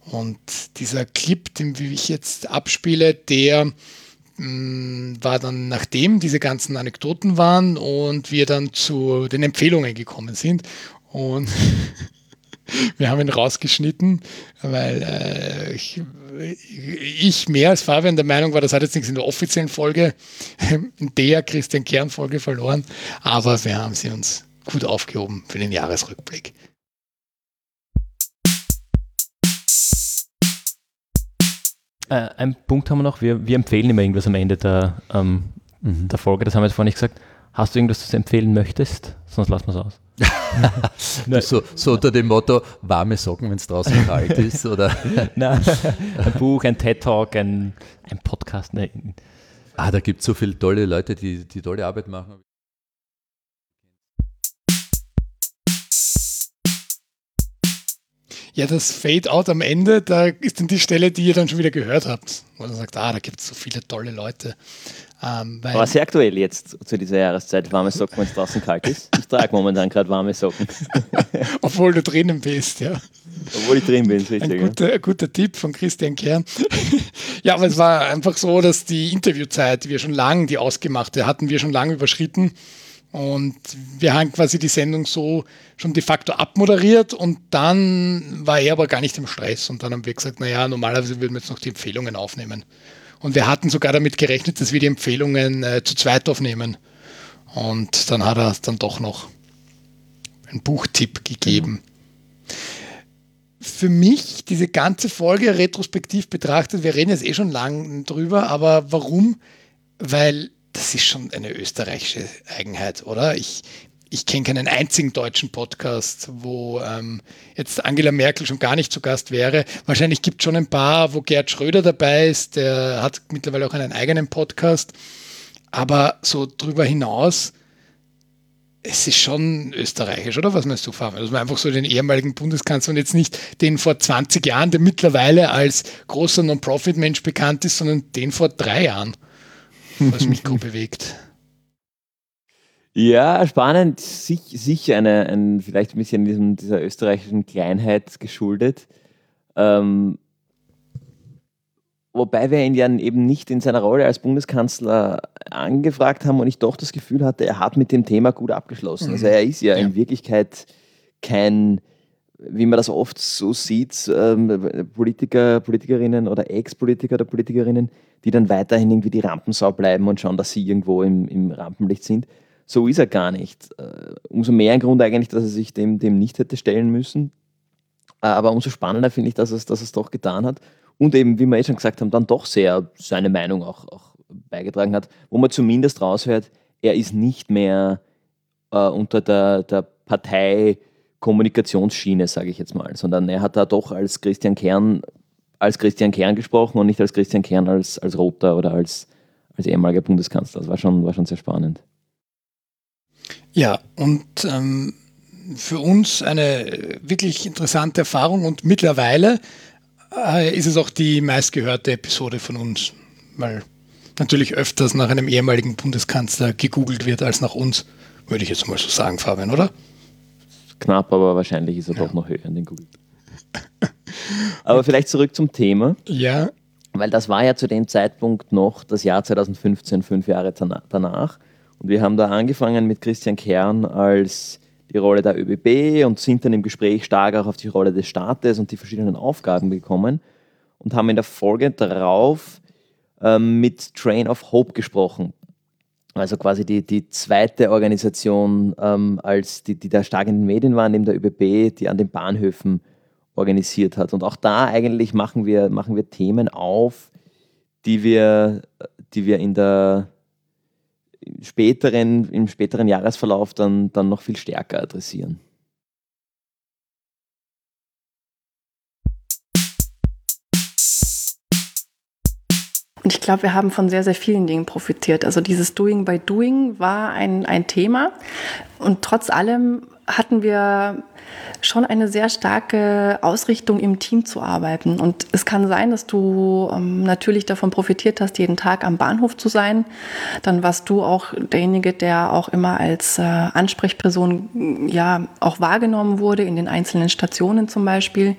Und dieser Clip, den ich jetzt abspiele, der mh, mm, war dann nachdem diese ganzen Anekdoten waren und wir dann zu den Empfehlungen gekommen sind. Und wir haben ihn rausgeschnitten, weil äh, ich, ich, mehr als Fabian der Meinung war, das hat jetzt nichts in der offiziellen Folge, in der Christian Kern Folge verloren, aber wir haben sie uns gut aufgehoben für den Jahresrückblick. Äh, ein Punkt haben wir noch, wir, wir empfehlen immer irgendwas am Ende der, ähm, mhm. der Folge, das haben wir jetzt vorhin nicht gesagt. Hast du irgendwas, das du empfehlen möchtest? Sonst lassen wir es aus. So, so, unter dem Motto, warme Socken, wenn es draußen kalt ist, oder? Nein, ein Buch, ein TED-Talk, ein, ein Podcast. Ne. Ah, da gibt es so viele tolle Leute, die, die tolle Arbeit machen. Ja, das Fade-out am Ende, da ist dann die Stelle, die ihr dann schon wieder gehört habt, wo man sagt, ah, da gibt es so viele tolle Leute. Ähm, Aber sehr aktuell jetzt zu dieser Jahreszeit, warme Socken, wenn es draußen kalt ist. Ich trage momentan gerade warme Socken. Obwohl du drinnen bist, ja. Obwohl ich drin bin, richtig. Ein guter, ein guter Tipp von Christian Kern. ja, aber es war einfach so, dass die Interviewzeit, die wir schon lange, die ausgemachte, hatten wir schon lange überschritten. Und wir haben quasi die Sendung so schon de facto abmoderiert und dann war er aber gar nicht im Stress. Und dann haben wir gesagt, naja, normalerweise würden wir jetzt noch die Empfehlungen aufnehmen. Und wir hatten sogar damit gerechnet, dass wir die Empfehlungen äh, zu zweit aufnehmen. Und dann hat er dann doch noch einen Buchtipp gegeben. Mhm. Für mich, diese ganze Folge retrospektiv betrachtet, wir reden jetzt eh schon lang drüber, aber warum? Weil das ist schon eine österreichische Eigenheit, oder? Ich, ich kenne keinen einzigen deutschen Podcast, wo ähm, jetzt Angela Merkel schon gar nicht zu Gast wäre. Wahrscheinlich gibt es schon ein paar, wo Gerd Schröder dabei ist. Der hat mittlerweile auch einen eigenen Podcast. Aber so drüber hinaus, es ist schon österreichisch, oder? Was meinst du, Fabian? Dass man einfach so den ehemaligen Bundeskanzler und jetzt nicht den vor 20 Jahren, der mittlerweile als großer Non-Profit-Mensch bekannt ist, sondern den vor drei Jahren das Mikro bewegt. Ja, spannend, sicher eine, ein, vielleicht ein bisschen diesem, dieser österreichischen Kleinheit geschuldet. Ähm, wobei wir ihn ja eben nicht in seiner Rolle als Bundeskanzler angefragt haben und ich doch das Gefühl hatte, er hat mit dem Thema gut abgeschlossen. Also mhm. Also er ist ja, ja. in Wirklichkeit kein, wie man das oft so sieht, ähm, Politiker, Politikerinnen oder Ex-Politiker oder Politikerinnen, die dann weiterhin irgendwie die Rampensau bleiben und schauen, dass sie irgendwo im, im Rampenlicht sind so ist er gar nicht. Äh, umso mehr ein Grund eigentlich, dass er sich dem, dem nicht hätte stellen müssen. Äh, aber umso spannender finde ich, dass es, dass es doch getan hat. Und eben, wie wir eh schon gesagt haben, dann doch sehr seine Meinung auch, auch beigetragen hat, wo man zumindest raushört, er ist nicht mehr äh, unter der, der Partei Kommunikationsschiene, sage ich jetzt mal, sondern er hat da doch als Christian Kern als Christian Kern gesprochen und nicht als Christian Kern als, als Roter oder als, als ehemaliger Bundeskanzler. Das war schon, war schon sehr spannend. Ja, und ähm, für uns eine wirklich interessante Erfahrung und mittlerweile äh, ist es auch die meistgehörte Episode von uns, weil natürlich öfters nach einem ehemaligen Bundeskanzler gegoogelt wird als nach uns, würde ich jetzt mal so sagen, Fabian, oder? Knapp, aber wahrscheinlich ist er ja. doch noch höher in den Google. aber vielleicht zurück zum Thema. Ja. Weil das war ja zu dem Zeitpunkt noch das Jahr 2015, fünf Jahre danach. Und wir haben da angefangen mit Christian Kern als die Rolle der ÖBB und sind dann im Gespräch stark auch auf die Rolle des Staates und die verschiedenen Aufgaben gekommen und haben in der Folge darauf ähm, mit Train of Hope gesprochen. Also quasi die, die zweite Organisation, ähm, als die, die da stark in den Medien war, neben der ÖBB, die an den Bahnhöfen organisiert hat. Und auch da eigentlich machen wir, machen wir Themen auf, die wir, die wir in der späteren, im späteren Jahresverlauf dann, dann noch viel stärker adressieren. Ich glaube, wir haben von sehr, sehr vielen Dingen profitiert. Also dieses Doing by Doing war ein, ein Thema. Und trotz allem hatten wir schon eine sehr starke Ausrichtung im Team zu arbeiten. Und es kann sein, dass du ähm, natürlich davon profitiert hast, jeden Tag am Bahnhof zu sein. Dann warst du auch derjenige, der auch immer als äh, Ansprechperson ja auch wahrgenommen wurde in den einzelnen Stationen zum Beispiel.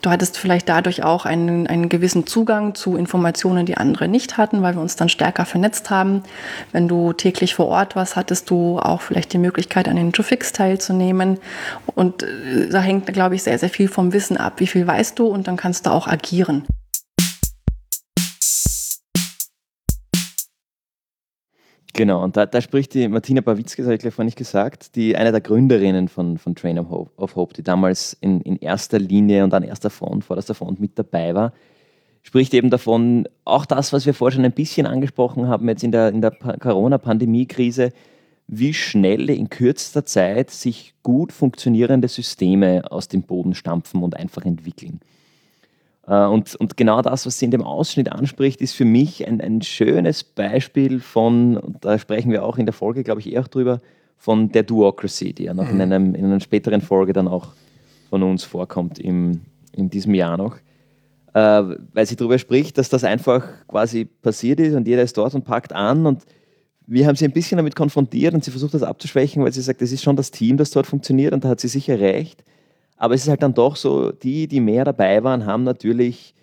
Du hattest vielleicht dadurch auch einen, einen gewissen Zugang zu Informationen, die andere nicht hatten, weil wir uns dann stärker vernetzt haben. Wenn du täglich vor Ort warst, hattest du auch vielleicht die Möglichkeit, an den Infofix teilzunehmen. Und da hängt, glaube ich, sehr, sehr viel vom Wissen ab. Wie viel weißt du und dann kannst du auch agieren. Genau, und da, da spricht die Martina Bawitzke, das habe ich gleich vorhin nicht gesagt, die eine der Gründerinnen von, von Train of Hope, of Hope, die damals in, in erster Linie und an erster Front, vorderster Front mit dabei war, spricht eben davon, auch das, was wir vorher schon ein bisschen angesprochen haben, jetzt in der, in der Corona-Pandemie-Krise, wie schnell in kürzester Zeit sich gut funktionierende Systeme aus dem Boden stampfen und einfach entwickeln. Äh, und, und genau das, was sie in dem Ausschnitt anspricht, ist für mich ein, ein schönes Beispiel von, und da sprechen wir auch in der Folge, glaube ich, eher drüber, von der Duocracy, die ja noch mhm. in, einem, in einer späteren Folge dann auch von uns vorkommt im, in diesem Jahr noch. Äh, weil sie darüber spricht, dass das einfach quasi passiert ist und jeder ist dort und packt an und wir haben sie ein bisschen damit konfrontiert und sie versucht das abzuschwächen, weil sie sagt, es ist schon das Team, das dort funktioniert und da hat sie sicher recht. Aber es ist halt dann doch so, die, die mehr dabei waren, haben natürlich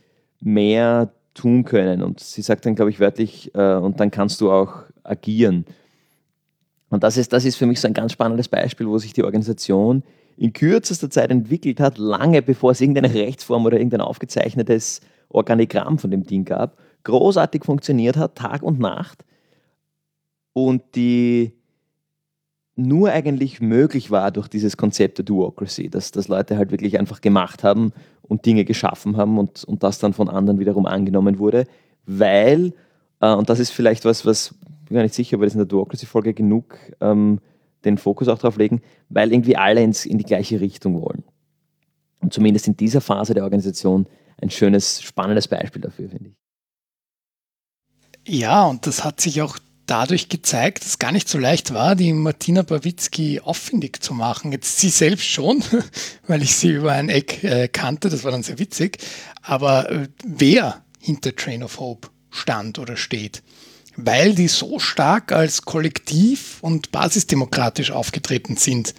mehr tun können. Und sie sagt dann, glaube ich, wörtlich, äh, und dann kannst du auch agieren. Und das ist, das ist für mich so ein ganz spannendes Beispiel, wo sich die Organisation in kürzester Zeit entwickelt hat, lange bevor es irgendeine Rechtsform oder irgendein aufgezeichnetes Organigramm von dem Ding gab, großartig funktioniert hat, Tag und Nacht und die nur eigentlich möglich war durch dieses Konzept der Duocracy, dass, dass Leute halt wirklich einfach gemacht haben und Dinge geschaffen haben und, und das dann von anderen wiederum angenommen wurde, weil, äh, und das ist vielleicht was, was, ich bin gar nicht sicher, ob wir das in der Duocracy-Folge genug ähm, den Fokus auch drauf legen, weil irgendwie alle ins, in die gleiche Richtung wollen. Und zumindest in dieser Phase der Organisation ein schönes, spannendes Beispiel dafür, finde ich. Ja, und das hat sich auch dadurch gezeigt, dass es gar nicht so leicht war, die Martina Bawitzki auffindig zu machen. Jetzt sie selbst schon, weil ich sie über ein Eck äh, kannte, das war dann sehr witzig. Aber äh, wer hinter Train of Hope stand oder steht, weil die so stark als Kollektiv und basisdemokratisch aufgetreten sind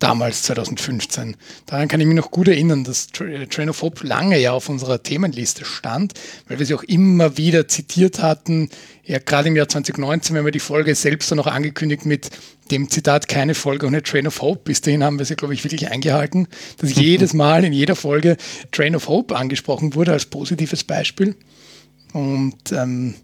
damals 2015. Daran kann ich mich noch gut erinnern, dass Train of Hope lange ja auf unserer Themenliste stand, weil wir sie auch immer wieder zitiert hatten. Ja, gerade im Jahr 2019, wenn wir die Folge selbst dann noch angekündigt mit dem Zitat keine Folge ohne Train of Hope. Bis dahin haben wir sie, glaube ich, wirklich eingehalten, dass jedes Mal in jeder Folge Train of Hope angesprochen wurde als positives Beispiel. Und ähm,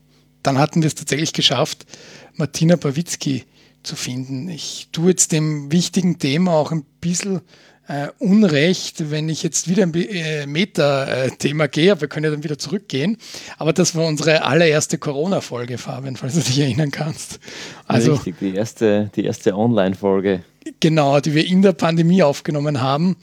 dann hatten wir es tatsächlich geschafft, Martina Bawitzki zu finden. Ich tue jetzt dem wichtigen Thema auch ein bisschen äh, Unrecht, wenn ich jetzt wieder ein äh, Meta-Thema gehe, wir können ja dann wieder zurückgehen. Aber das war unsere allererste Corona-Folge, Fabian, falls du dich erinnern kannst. Also, Richtig, die erste, die erste Online-Folge. Genau, die wir in der Pandemie aufgenommen haben,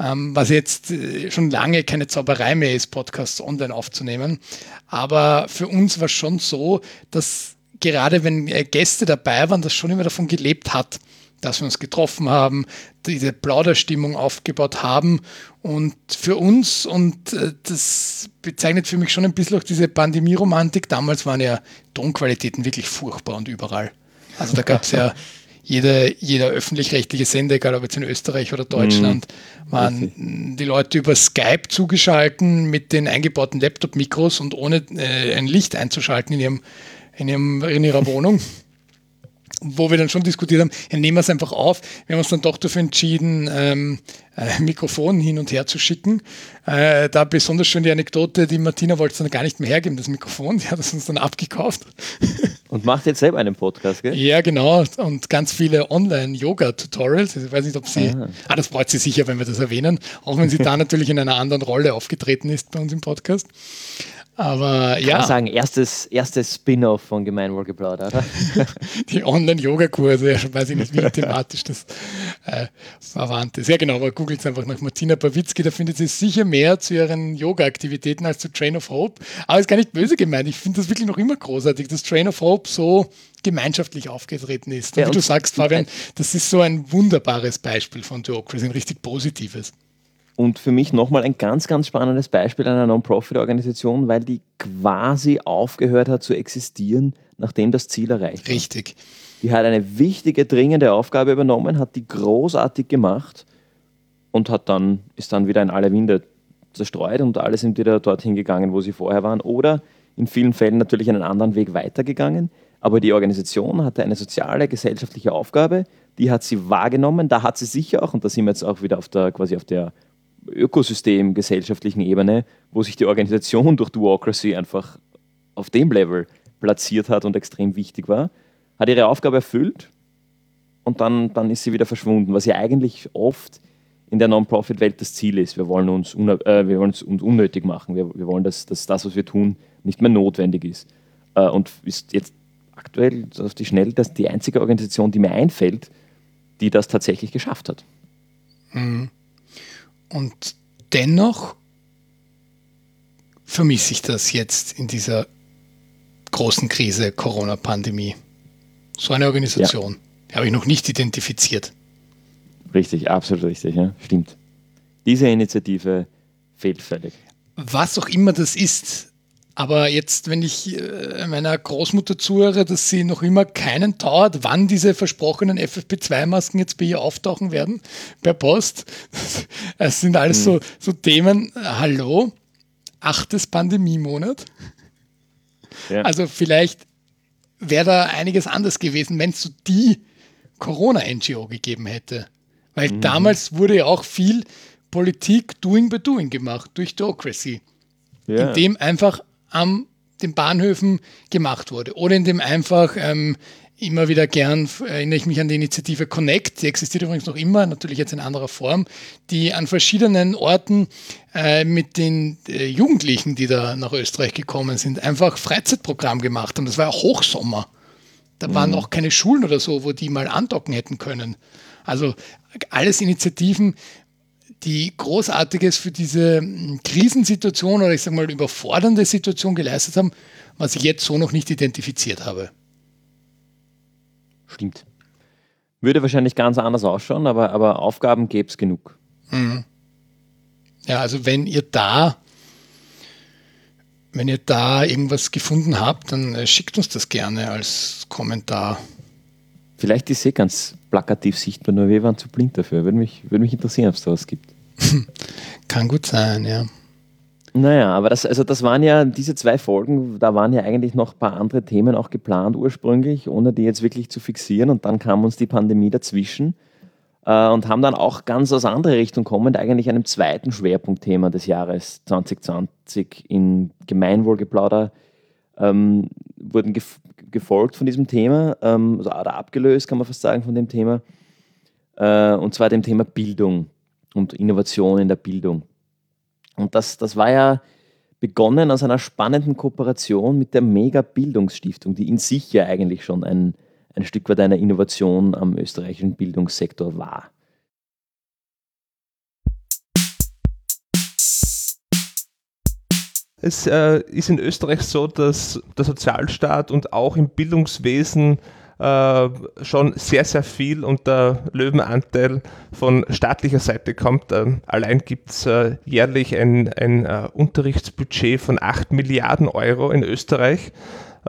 ähm, was jetzt äh, schon lange keine Zauberei mehr ist, Podcasts online aufzunehmen. Aber für uns war es schon so, dass gerade wenn äh, Gäste dabei waren, das schon immer davon gelebt hat, dass wir uns getroffen haben, diese Plauderstimmung aufgebaut haben. Und für uns, und äh, das bezeichnet für mich schon ein bisschen auch diese Pandemie-Romantik, damals waren ja Tonqualitäten wirklich furchtbar und überall. Also da gab es ja jede, jeder öffentlich-rechtliche Sender, egal ob jetzt in Österreich oder Deutschland, mhm. waren die Leute über Skype zugeschalten mit den eingebauten Laptop-Mikros und ohne äh, ein Licht einzuschalten in ihrem in, ihrem, in ihrer Wohnung wo wir dann schon diskutiert haben, ja, nehmen wir es einfach auf. Wir haben uns dann doch dafür entschieden, ähm, äh, Mikrofon hin und her zu schicken. Äh, da besonders schön die Anekdote, die Martina wollte es dann gar nicht mehr hergeben, das Mikrofon, die hat es uns dann abgekauft. Und macht jetzt selber einen Podcast, gell? Ja, genau. Und ganz viele Online-Yoga-Tutorials. Ich weiß nicht, ob sie. Aha. Ah, das freut sie sicher, wenn wir das erwähnen. Auch wenn sie da natürlich in einer anderen Rolle aufgetreten ist bei uns im Podcast. Aber ja. Kann sagen, erstes, erstes Spin-off von Gemeinwohlgeplauder, oder? Die Online-Yoga-Kurse, ja, weiß ich nicht, wie thematisch das äh, verwandt ist. Ja, genau, aber googelt einfach nach Martina Pawitzki, da findet sie sicher mehr zu ihren Yoga-Aktivitäten als zu Train of Hope. Aber ist gar nicht böse gemeint. Ich finde das wirklich noch immer großartig, dass Train of Hope so gemeinschaftlich aufgetreten ist. Und ja, wie du sagst, Fabian, das ist so ein wunderbares Beispiel von Theocracy, ein richtig positives. Und für mich nochmal ein ganz, ganz spannendes Beispiel einer Non-Profit-Organisation, weil die quasi aufgehört hat zu existieren, nachdem das Ziel erreicht war. Richtig. Die hat eine wichtige, dringende Aufgabe übernommen, hat die großartig gemacht und hat dann, ist dann wieder in alle Winde zerstreut und alle sind wieder dorthin gegangen, wo sie vorher waren. Oder in vielen Fällen natürlich einen anderen Weg weitergegangen. Aber die Organisation hatte eine soziale, gesellschaftliche Aufgabe, die hat sie wahrgenommen. Da hat sie sicher auch, und da sind wir jetzt auch wieder auf der, quasi auf der Ökosystem, gesellschaftlichen Ebene, wo sich die Organisation durch Duocracy einfach auf dem Level platziert hat und extrem wichtig war, hat ihre Aufgabe erfüllt und dann, dann ist sie wieder verschwunden, was ja eigentlich oft in der Non-Profit-Welt das Ziel ist. Wir wollen uns, äh, wir wollen uns unnötig machen. Wir, wir wollen, dass, dass das, was wir tun, nicht mehr notwendig ist. Äh, und ist jetzt aktuell auf die Schnelle das die einzige Organisation, die mir einfällt, die das tatsächlich geschafft hat. Mhm. Und dennoch vermisse ich das jetzt in dieser großen Krise Corona-Pandemie. So eine Organisation ja. habe ich noch nicht identifiziert. Richtig, absolut richtig, ja, stimmt. Diese Initiative fehlt völlig. Was auch immer das ist, aber jetzt, wenn ich äh, meiner Großmutter zuhöre, dass sie noch immer keinen dauert, wann diese versprochenen FFP2-Masken jetzt bei ihr auftauchen werden, per Post. Es sind alles mhm. so, so Themen. Hallo, achtes Pandemiemonat. Ja. Also vielleicht wäre da einiges anders gewesen, wenn es so die Corona-NGO gegeben hätte. Weil mhm. damals wurde ja auch viel Politik doing by doing gemacht durch Democracy. Ja. Indem einfach an den Bahnhöfen gemacht wurde. Oder indem einfach ähm, immer wieder gern erinnere ich mich an die Initiative Connect, die existiert übrigens noch immer, natürlich jetzt in anderer Form, die an verschiedenen Orten äh, mit den äh, Jugendlichen, die da nach Österreich gekommen sind, einfach Freizeitprogramm gemacht haben. Das war ja Hochsommer. Da waren mhm. auch keine Schulen oder so, wo die mal andocken hätten können. Also alles Initiativen, die Großartiges für diese hm, Krisensituation oder ich sage mal überfordernde Situation geleistet haben, was ich jetzt so noch nicht identifiziert habe. Stimmt. Würde wahrscheinlich ganz anders ausschauen, aber, aber Aufgaben gäbe es genug. Mhm. Ja, also wenn ihr da, wenn ihr da irgendwas gefunden habt, dann äh, schickt uns das gerne als Kommentar. Vielleicht ist sie ganz plakativ sichtbar, nur wir waren zu blind dafür. Würde mich, würde mich interessieren, ob es da was gibt. Kann gut sein, ja. Naja, aber das, also das waren ja diese zwei Folgen, da waren ja eigentlich noch ein paar andere Themen auch geplant ursprünglich, ohne die jetzt wirklich zu fixieren. Und dann kam uns die Pandemie dazwischen äh, und haben dann auch ganz aus anderer Richtung kommend eigentlich einem zweiten Schwerpunktthema des Jahres 2020 in Gemeinwohlgeplauder ähm, wurden gef gefolgt von diesem Thema, ähm, also oder abgelöst, kann man fast sagen, von dem Thema. Äh, und zwar dem Thema Bildung und Innovation in der Bildung. Und das, das war ja begonnen aus einer spannenden Kooperation mit der Mega Bildungsstiftung, die in sich ja eigentlich schon ein, ein Stück weit eine Innovation am österreichischen Bildungssektor war. Es äh, ist in Österreich so, dass der Sozialstaat und auch im Bildungswesen äh, schon sehr, sehr viel und der Löwenanteil von staatlicher Seite kommt. Äh, allein gibt es äh, jährlich ein, ein äh, Unterrichtsbudget von 8 Milliarden Euro in Österreich.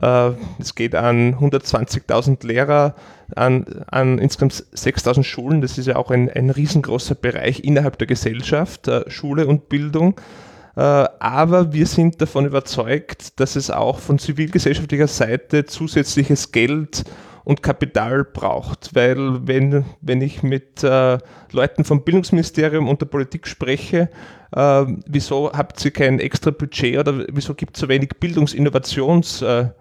Äh, es geht an 120.000 Lehrer, an, an insgesamt 6.000 Schulen. Das ist ja auch ein, ein riesengroßer Bereich innerhalb der Gesellschaft, Schule und Bildung. Äh, aber wir sind davon überzeugt, dass es auch von zivilgesellschaftlicher Seite zusätzliches Geld und Kapital braucht. Weil wenn, wenn ich mit äh, Leuten vom Bildungsministerium und der Politik spreche, äh, wieso habt ihr kein extra Budget oder wieso gibt es so wenig Bildungsinnovationsgeld,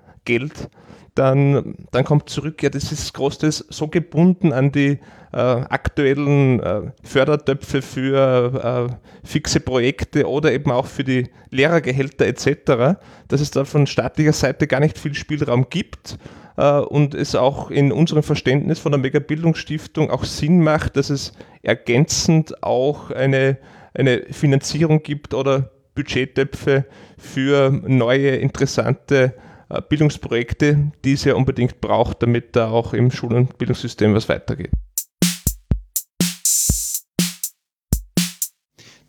dann, dann kommt zurück, ja, das ist großteils so gebunden an die äh, aktuellen äh, Fördertöpfe für äh, fixe Projekte oder eben auch für die Lehrergehälter etc., dass es da von staatlicher Seite gar nicht viel Spielraum gibt äh, und es auch in unserem Verständnis von der Megabildungsstiftung auch Sinn macht, dass es ergänzend auch eine, eine Finanzierung gibt oder Budgettöpfe für neue interessante äh, Bildungsprojekte, die es ja unbedingt braucht, damit da auch im Schul- und Bildungssystem was weitergeht.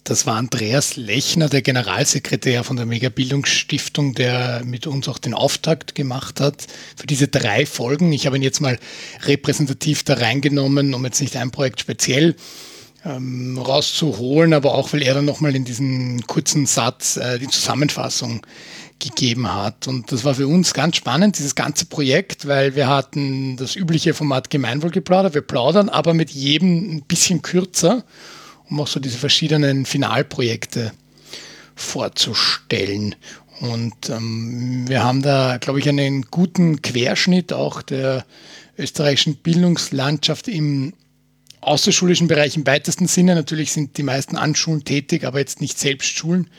Das war Andreas Lechner, der Generalsekretär von der Megabildungsstiftung, der mit uns auch den Auftakt gemacht hat für diese drei Folgen. Ich habe ihn jetzt mal repräsentativ da reingenommen, um jetzt nicht ein Projekt speziell ähm, rauszuholen, aber auch, weil er dann nochmal in diesem kurzen Satz äh, die Zusammenfassung gegeben hat. Und das war für uns ganz spannend, dieses ganze Projekt, weil wir hatten das übliche Format Gemeinwohlgeplauder. Wir plaudern aber mit jedem ein bisschen kürzer um auch so diese verschiedenen Finalprojekte vorzustellen. Und ähm, wir haben da, glaube ich, einen guten Querschnitt auch der österreichischen Bildungslandschaft im außerschulischen Bereich im weitesten Sinne. Natürlich sind die meisten an Schulen tätig, aber jetzt nicht selbst Schulen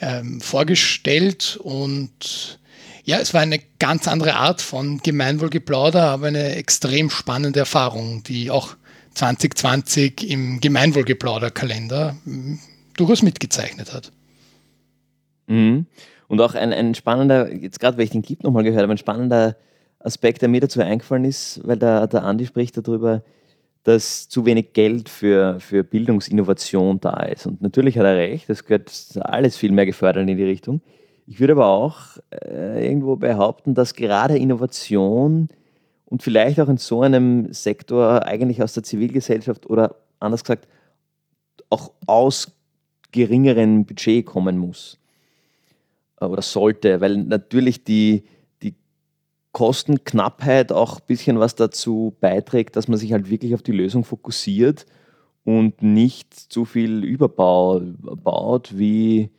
ähm, vorgestellt. Und ja, es war eine ganz andere Art von Gemeinwohlgeplauder, aber eine extrem spannende Erfahrung, die auch 2020 im Gemeinwohlgeplauderkalender hm, durchaus mitgezeichnet hat. Mhm. Und auch ein, ein spannender, jetzt gerade weil ich den Clip nochmal gehört habe, ein spannender Aspekt, der mir dazu eingefallen ist, weil der, der Andi spricht darüber, dass zu wenig Geld für, für Bildungsinnovation da ist. Und natürlich hat er recht, das gehört alles viel mehr gefördert in die Richtung. Ich würde aber auch äh, irgendwo behaupten, dass gerade Innovation und vielleicht auch in so einem Sektor eigentlich aus der Zivilgesellschaft oder anders gesagt auch aus geringeren Budget kommen muss äh, oder sollte, weil natürlich die, die Kostenknappheit auch ein bisschen was dazu beiträgt, dass man sich halt wirklich auf die Lösung fokussiert und nicht zu viel Überbau baut, wie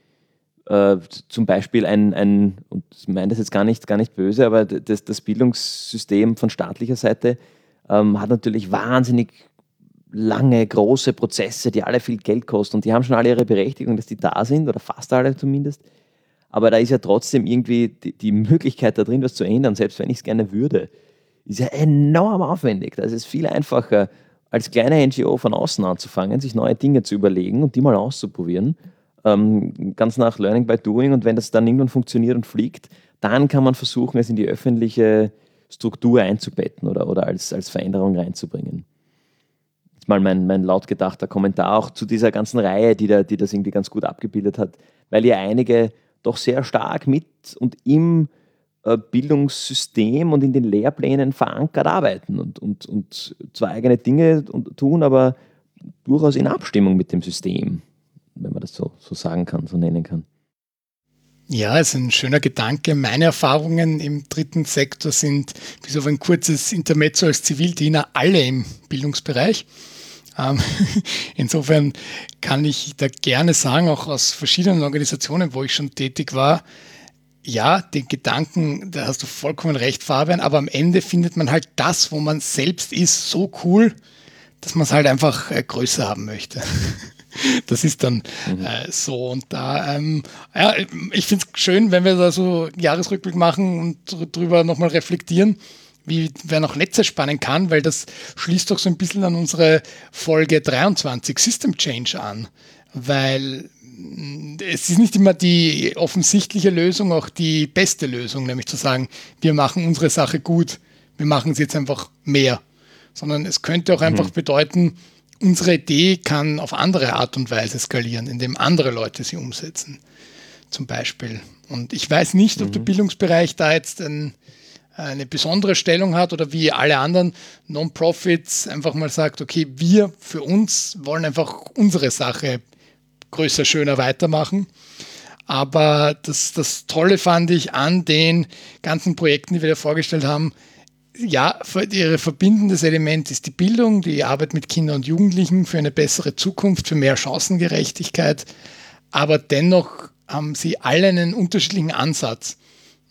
äh, zum Beispiel ein, ein, und ich meine das jetzt gar nicht, gar nicht böse, aber das, das Bildungssystem von staatlicher Seite ähm, hat natürlich wahnsinnig lange, große Prozesse, die alle viel Geld kosten und die haben schon alle ihre Berechtigung, dass die da sind, oder fast alle zumindest. Aber da ist ja trotzdem irgendwie die, die Möglichkeit da drin, was zu ändern, selbst wenn ich es gerne würde, ist ja enorm aufwendig. Da ist es viel einfacher, als kleine NGO von außen anzufangen, sich neue Dinge zu überlegen und die mal auszuprobieren ähm, ganz nach Learning by Doing. Und wenn das dann irgendwann funktioniert und fliegt, dann kann man versuchen, es in die öffentliche Struktur einzubetten oder, oder als, als Veränderung reinzubringen. Das ist mal mein, mein laut gedachter Kommentar auch zu dieser ganzen Reihe, die, da, die das irgendwie ganz gut abgebildet hat, weil ja einige doch sehr stark mit und im äh, Bildungssystem und in den Lehrplänen verankert arbeiten und, und, und zwar eigene Dinge tun, aber durchaus in Abstimmung mit dem System wenn man das so, so sagen kann, so nennen kann. Ja, ist ein schöner Gedanke. Meine Erfahrungen im dritten Sektor sind, bis auf ein kurzes Intermezzo als Zivildiener, alle im Bildungsbereich. Ähm, insofern kann ich da gerne sagen, auch aus verschiedenen Organisationen, wo ich schon tätig war, ja, den Gedanken, da hast du vollkommen recht, Fabian, aber am Ende findet man halt das, wo man selbst ist, so cool, dass man es halt einfach äh, größer haben möchte. das ist dann mhm. äh, so. Und da, ähm, ja, ich finde es schön, wenn wir da so Jahresrückblick machen und drüber nochmal reflektieren, wie wer noch Netze spannen kann, weil das schließt doch so ein bisschen an unsere Folge 23 System Change an. Weil mm, es ist nicht immer die offensichtliche Lösung, auch die beste Lösung, nämlich zu sagen, wir machen unsere Sache gut, wir machen es jetzt einfach mehr. Sondern es könnte auch einfach mhm. bedeuten, unsere Idee kann auf andere Art und Weise skalieren, indem andere Leute sie umsetzen, zum Beispiel. Und ich weiß nicht, ob mhm. der Bildungsbereich da jetzt ein, eine besondere Stellung hat oder wie alle anderen Non-Profits einfach mal sagt, okay, wir für uns wollen einfach unsere Sache größer, schöner weitermachen. Aber das, das Tolle fand ich an den ganzen Projekten, die wir da vorgestellt haben, ja, ihr verbindendes Element ist die Bildung, die Arbeit mit Kindern und Jugendlichen für eine bessere Zukunft, für mehr Chancengerechtigkeit. Aber dennoch haben sie alle einen unterschiedlichen Ansatz.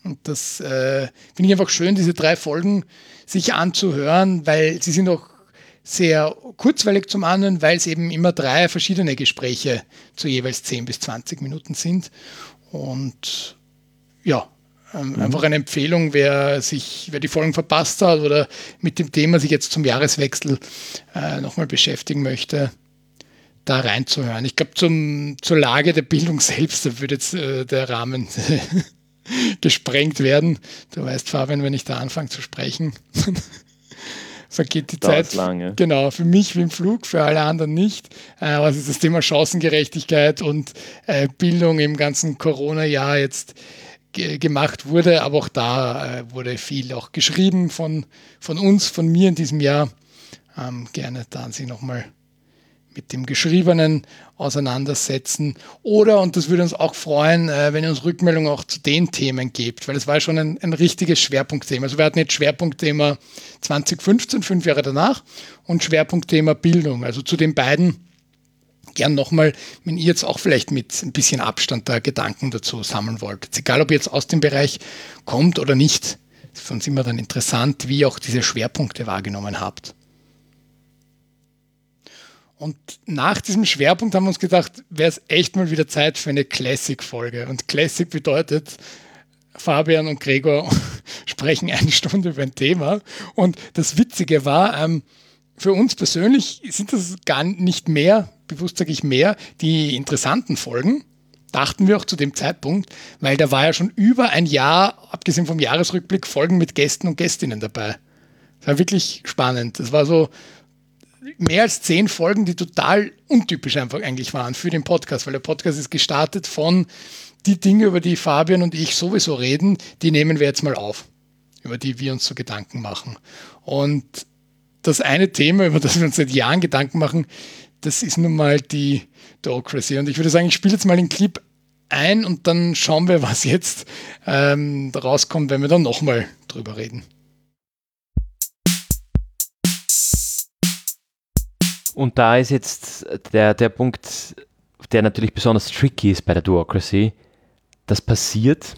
Und das äh, finde ich einfach schön, diese drei Folgen sich anzuhören, weil sie sind auch sehr kurzweilig zum anderen, weil es eben immer drei verschiedene Gespräche zu jeweils 10 bis 20 Minuten sind. Und ja, ähm, mhm. einfach eine Empfehlung, wer sich, wer die Folgen verpasst hat oder mit dem Thema sich jetzt zum Jahreswechsel äh, nochmal beschäftigen möchte, da reinzuhören. Ich glaube, zur Lage der Bildung selbst, da würde jetzt äh, der Rahmen gesprengt werden. Du weißt, Fabian, wenn ich da anfange zu sprechen, vergeht die Zeit. Lange. Genau, für mich wie im Flug, für alle anderen nicht. Äh, was ist das Thema Chancengerechtigkeit und äh, Bildung im ganzen Corona-Jahr jetzt gemacht wurde, aber auch da äh, wurde viel auch geschrieben von, von uns, von mir in diesem Jahr. Ähm, gerne da Sie nochmal mit dem Geschriebenen auseinandersetzen. Oder, und das würde uns auch freuen, äh, wenn ihr uns Rückmeldungen auch zu den Themen gebt, weil es war schon ein, ein richtiges Schwerpunktthema. Also wir hatten jetzt Schwerpunktthema 2015, fünf Jahre danach, und Schwerpunktthema Bildung. Also zu den beiden gern nochmal, wenn ihr jetzt auch vielleicht mit ein bisschen Abstand da Gedanken dazu sammeln wollt. Egal, ob ihr jetzt aus dem Bereich kommt oder nicht. Ist für uns immer dann interessant, wie ihr auch diese Schwerpunkte wahrgenommen habt. Und nach diesem Schwerpunkt haben wir uns gedacht, wäre es echt mal wieder Zeit für eine Classic-Folge. Und Classic bedeutet, Fabian und Gregor sprechen eine Stunde über ein Thema. Und das Witzige war, ähm, für uns persönlich sind das gar nicht mehr, bewusst sage ich mehr, die interessanten Folgen. Dachten wir auch zu dem Zeitpunkt, weil da war ja schon über ein Jahr, abgesehen vom Jahresrückblick, Folgen mit Gästen und Gästinnen dabei. Das war wirklich spannend. Das war so, mehr als zehn Folgen, die total untypisch einfach eigentlich waren für den Podcast, weil der Podcast ist gestartet von die Dinge, über die Fabian und ich sowieso reden, die nehmen wir jetzt mal auf, über die wir uns so Gedanken machen. Und das eine Thema, über das wir uns seit Jahren Gedanken machen, das ist nun mal die Docracy. Und ich würde sagen, ich spiele jetzt mal den Clip ein und dann schauen wir, was jetzt ähm, rauskommt, wenn wir dann nochmal drüber reden. Und da ist jetzt der, der Punkt, der natürlich besonders tricky ist bei der Duocracy. Das passiert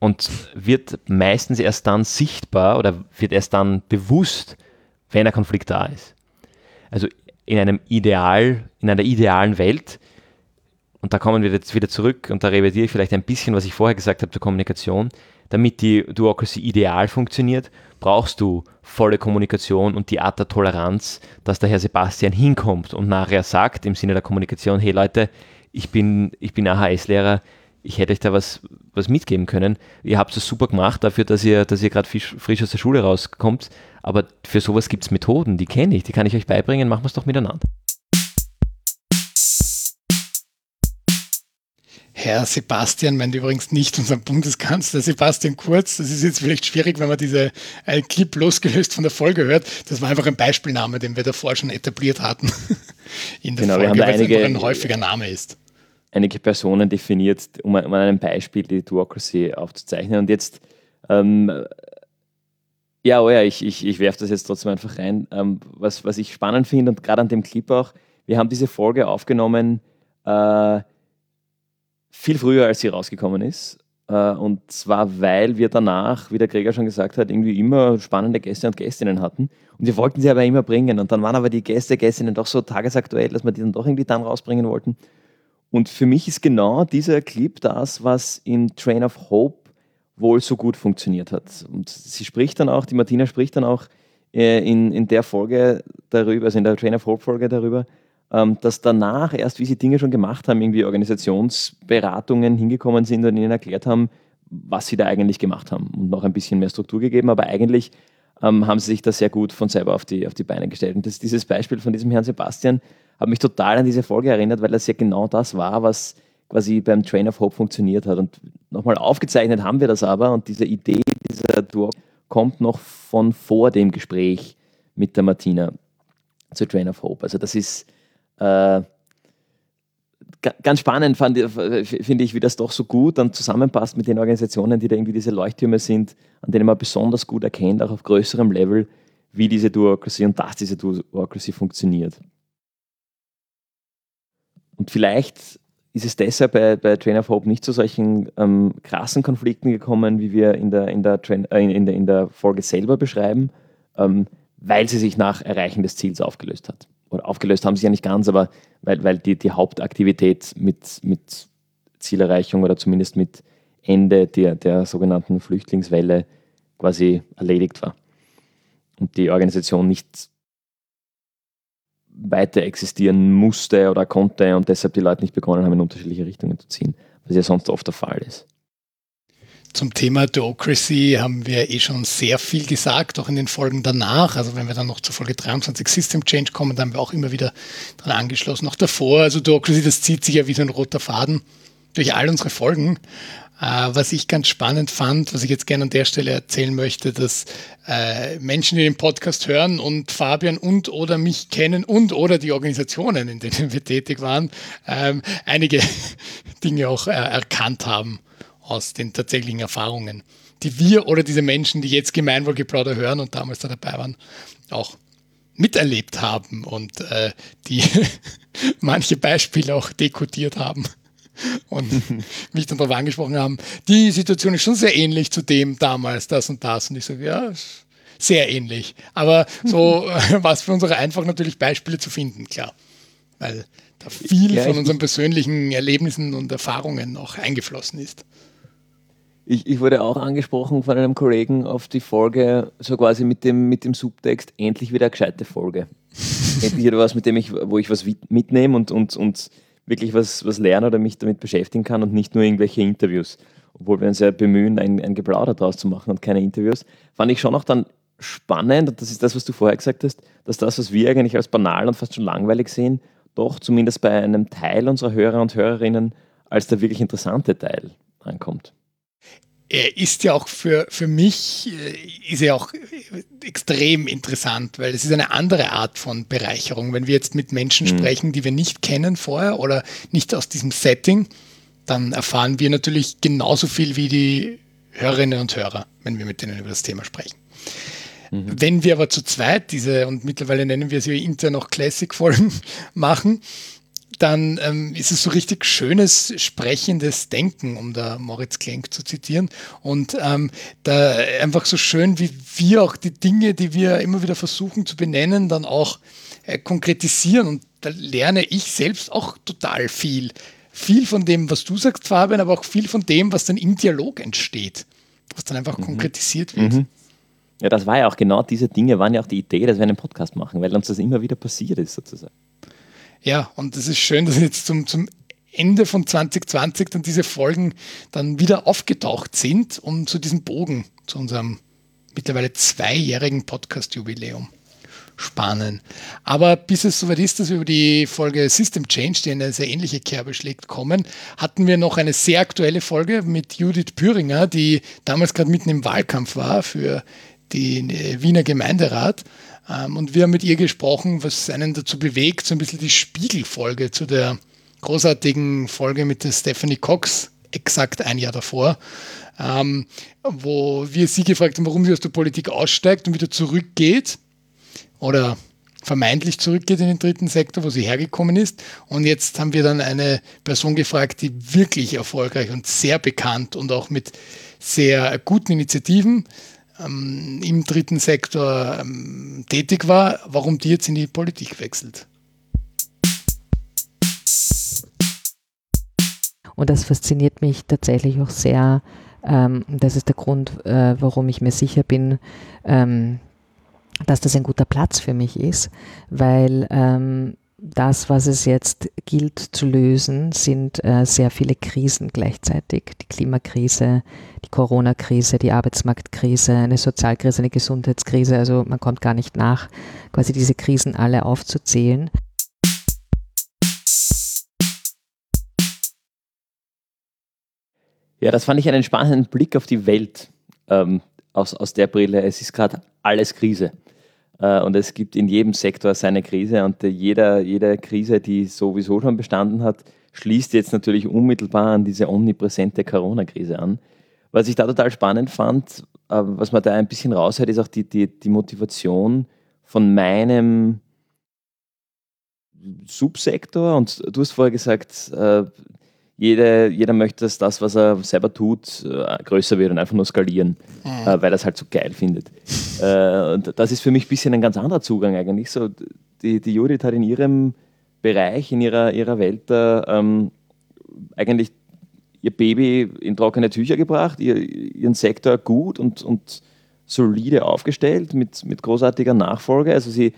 und wird meistens erst dann sichtbar oder wird erst dann bewusst, wenn ein Konflikt da ist. Also in einem Ideal, in einer idealen Welt, und da kommen wir jetzt wieder zurück und da revidiere ich vielleicht ein bisschen, was ich vorher gesagt habe zur Kommunikation, damit die Duocracy ideal funktioniert, brauchst du volle Kommunikation und die Art der Toleranz, dass der Herr Sebastian hinkommt und nachher sagt im Sinne der Kommunikation, hey Leute, ich bin, ich bin AHS-Lehrer, ich hätte euch da was, was mitgeben können. Ihr habt es super gemacht dafür, dass ihr, dass ihr gerade frisch aus der Schule rauskommt, aber für sowas gibt es Methoden, die kenne ich, die kann ich euch beibringen, machen wir es doch miteinander. Herr Sebastian meint übrigens nicht unseren Bundeskanzler Sebastian Kurz. Das ist jetzt vielleicht schwierig, wenn man diese äh, Clip losgelöst von der Folge hört. Das war einfach ein Beispielname, den wir davor schon etabliert hatten in der genau, Folge, weil es einfach ein häufiger Name ist. Einige Personen definiert, um, um an einem Beispiel die Duocracy aufzuzeichnen. Und jetzt, ähm, ja, oh ja, ich, ich, ich werfe das jetzt trotzdem einfach rein. Ähm, was, was ich spannend finde und gerade an dem Clip auch, wir haben diese Folge aufgenommen, äh, viel früher, als sie rausgekommen ist. Äh, und zwar, weil wir danach, wie der Gregor schon gesagt hat, irgendwie immer spannende Gäste und Gästinnen hatten. Und wir wollten sie aber immer bringen. Und dann waren aber die Gäste, Gästinnen doch so tagesaktuell, dass wir die dann doch irgendwie dann rausbringen wollten. Und für mich ist genau dieser Clip das, was in Train of Hope wohl so gut funktioniert hat. Und sie spricht dann auch, die Martina spricht dann auch äh, in, in der Folge darüber, also in der Train of Hope Folge darüber, dass danach erst, wie sie Dinge schon gemacht haben, irgendwie Organisationsberatungen hingekommen sind und ihnen erklärt haben, was sie da eigentlich gemacht haben und noch ein bisschen mehr Struktur gegeben. Aber eigentlich ähm, haben sie sich da sehr gut von selber auf die, auf die Beine gestellt. Und das, dieses Beispiel von diesem Herrn Sebastian hat mich total an diese Folge erinnert, weil das ja genau das war, was quasi beim Train of Hope funktioniert hat. Und nochmal aufgezeichnet haben wir das aber und diese Idee, dieser Duo kommt noch von vor dem Gespräch mit der Martina zu Train of Hope. Also das ist äh, ganz spannend finde ich, wie das doch so gut dann zusammenpasst mit den Organisationen, die da irgendwie diese Leuchttürme sind, an denen man besonders gut erkennt, auch auf größerem Level, wie diese Duocracy und dass diese Duocracy funktioniert. Und vielleicht ist es deshalb bei, bei Train of Hope nicht zu solchen ähm, krassen Konflikten gekommen, wie wir in der, in der, Train, äh, in der, in der Folge selber beschreiben, ähm, weil sie sich nach Erreichen des Ziels aufgelöst hat. Oder aufgelöst haben sie ja nicht ganz, aber weil, weil die, die Hauptaktivität mit, mit Zielerreichung oder zumindest mit Ende der, der sogenannten Flüchtlingswelle quasi erledigt war. Und die Organisation nicht weiter existieren musste oder konnte und deshalb die Leute nicht begonnen haben, in unterschiedliche Richtungen zu ziehen, was ja sonst oft der Fall ist. Zum Thema Duocracy haben wir eh schon sehr viel gesagt, auch in den Folgen danach. Also wenn wir dann noch zur Folge 23 System Change kommen, dann haben wir auch immer wieder dran angeschlossen. Auch davor, also Duocracy, das zieht sich ja wie so ein roter Faden durch all unsere Folgen. Äh, was ich ganz spannend fand, was ich jetzt gerne an der Stelle erzählen möchte, dass äh, Menschen, die den Podcast hören und Fabian und oder mich kennen und oder die Organisationen, in denen wir tätig waren, ähm, einige Dinge auch äh, erkannt haben aus den tatsächlichen Erfahrungen, die wir oder diese Menschen, die jetzt Gemeinwohlgeplauder hören und damals da dabei waren, auch miterlebt haben und äh, die manche Beispiele auch dekodiert haben und mich dann darauf angesprochen haben, die Situation ist schon sehr ähnlich zu dem damals, das und das. Und ich sage, ja, sehr ähnlich. Aber so war es für uns auch einfach natürlich Beispiele zu finden, klar. Weil da viel ja, von unseren persönlichen Erlebnissen und Erfahrungen auch eingeflossen ist. Ich, ich, wurde auch angesprochen von einem Kollegen auf die Folge, so quasi mit dem, mit dem Subtext, endlich wieder eine gescheite Folge. endlich wieder was, mit dem ich, wo ich was mitnehme und, und, und wirklich was, was lernen oder mich damit beschäftigen kann und nicht nur irgendwelche Interviews. Obwohl wir uns ja bemühen, ein, ein Geplauder draus zu machen und keine Interviews, fand ich schon auch dann spannend, und das ist das, was du vorher gesagt hast, dass das, was wir eigentlich als banal und fast schon langweilig sehen, doch zumindest bei einem Teil unserer Hörer und Hörerinnen als der wirklich interessante Teil ankommt er ist ja auch für, für mich, äh, ist er auch extrem interessant, weil es ist eine andere Art von Bereicherung. Wenn wir jetzt mit Menschen mhm. sprechen, die wir nicht kennen vorher oder nicht aus diesem Setting, dann erfahren wir natürlich genauso viel wie die Hörerinnen und Hörer, wenn wir mit denen über das Thema sprechen. Mhm. Wenn wir aber zu zweit diese, und mittlerweile nennen wir sie intern noch Classic-Folgen machen, dann ähm, ist es so richtig schönes, sprechendes Denken, um da Moritz Klenk zu zitieren. Und ähm, da einfach so schön, wie wir auch die Dinge, die wir immer wieder versuchen zu benennen, dann auch äh, konkretisieren. Und da lerne ich selbst auch total viel. Viel von dem, was du sagst, Fabian, aber auch viel von dem, was dann im Dialog entsteht, was dann einfach mhm. konkretisiert wird. Mhm. Ja, das war ja auch genau diese Dinge, waren ja auch die Idee, dass wir einen Podcast machen, weil uns das immer wieder passiert ist, sozusagen. Ja, und es ist schön, dass jetzt zum, zum Ende von 2020 dann diese Folgen dann wieder aufgetaucht sind, um zu diesem Bogen, zu unserem mittlerweile zweijährigen Podcast-Jubiläum spannen. Aber bis es soweit ist, dass wir über die Folge System Change, die eine sehr ähnliche Kerbe schlägt, kommen, hatten wir noch eine sehr aktuelle Folge mit Judith Püringer, die damals gerade mitten im Wahlkampf war für den äh, Wiener Gemeinderat. Ähm, und wir haben mit ihr gesprochen, was einen dazu bewegt, so ein bisschen die Spiegelfolge zu der großartigen Folge mit der Stephanie Cox, exakt ein Jahr davor, ähm, wo wir sie gefragt haben, warum sie aus der Politik aussteigt und wieder zurückgeht oder vermeintlich zurückgeht in den dritten Sektor, wo sie hergekommen ist. Und jetzt haben wir dann eine Person gefragt, die wirklich erfolgreich und sehr bekannt und auch mit sehr guten Initiativen ähm, im dritten Sektor ähm, tätig war, warum die jetzt in die Politik wechselt. Und das fasziniert mich tatsächlich auch sehr. Ähm, das ist der Grund, äh, warum ich mir sicher bin, ähm, dass das ein guter Platz für mich ist, weil ähm, das, was es jetzt gilt zu lösen, sind äh, sehr viele Krisen gleichzeitig. Die Klimakrise, die Corona-Krise, die Arbeitsmarktkrise, eine Sozialkrise, eine Gesundheitskrise. Also man kommt gar nicht nach, quasi diese Krisen alle aufzuzählen. Ja, das fand ich einen spannenden Blick auf die Welt ähm, aus, aus der Brille. Es ist gerade alles Krise. Äh, und es gibt in jedem Sektor seine Krise und jeder, jede Krise, die sowieso schon bestanden hat, schließt jetzt natürlich unmittelbar an diese omnipräsente Corona-Krise an. Was ich da total spannend fand, äh, was man da ein bisschen raushört, ist auch die, die, die Motivation von meinem Subsektor. Und du hast vorher gesagt, äh, jede, jeder möchte, dass das, was er selber tut, äh, größer wird und einfach nur skalieren, mhm. äh, weil er es halt so geil findet. äh, und das ist für mich ein bisschen ein ganz anderer Zugang eigentlich. So, die, die Judith hat in ihrem Bereich, in ihrer, ihrer Welt ähm, eigentlich ihr Baby in trockene Tücher gebracht, ihr, ihren Sektor gut und, und solide aufgestellt mit, mit großartiger Nachfolge. Also sie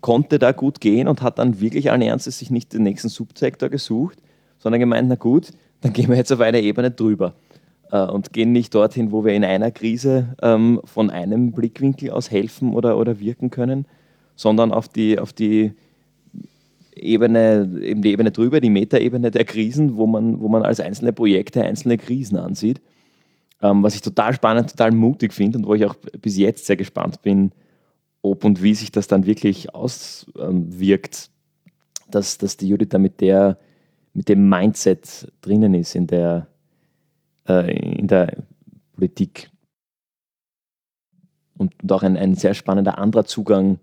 konnte da gut gehen und hat dann wirklich allen Ernstes sich nicht den nächsten Subsektor gesucht, sondern gemeint, na gut, dann gehen wir jetzt auf eine Ebene drüber äh, und gehen nicht dorthin, wo wir in einer Krise ähm, von einem Blickwinkel aus helfen oder, oder wirken können, sondern auf die, auf die Ebene, eben die Ebene drüber, die Metaebene der Krisen, wo man, wo man als einzelne Projekte einzelne Krisen ansieht. Ähm, was ich total spannend, total mutig finde und wo ich auch bis jetzt sehr gespannt bin, ob und wie sich das dann wirklich auswirkt, dass, dass die Judith da mit, der, mit dem Mindset drinnen ist in der, äh, in der Politik. Und, und auch ein, ein sehr spannender anderer Zugang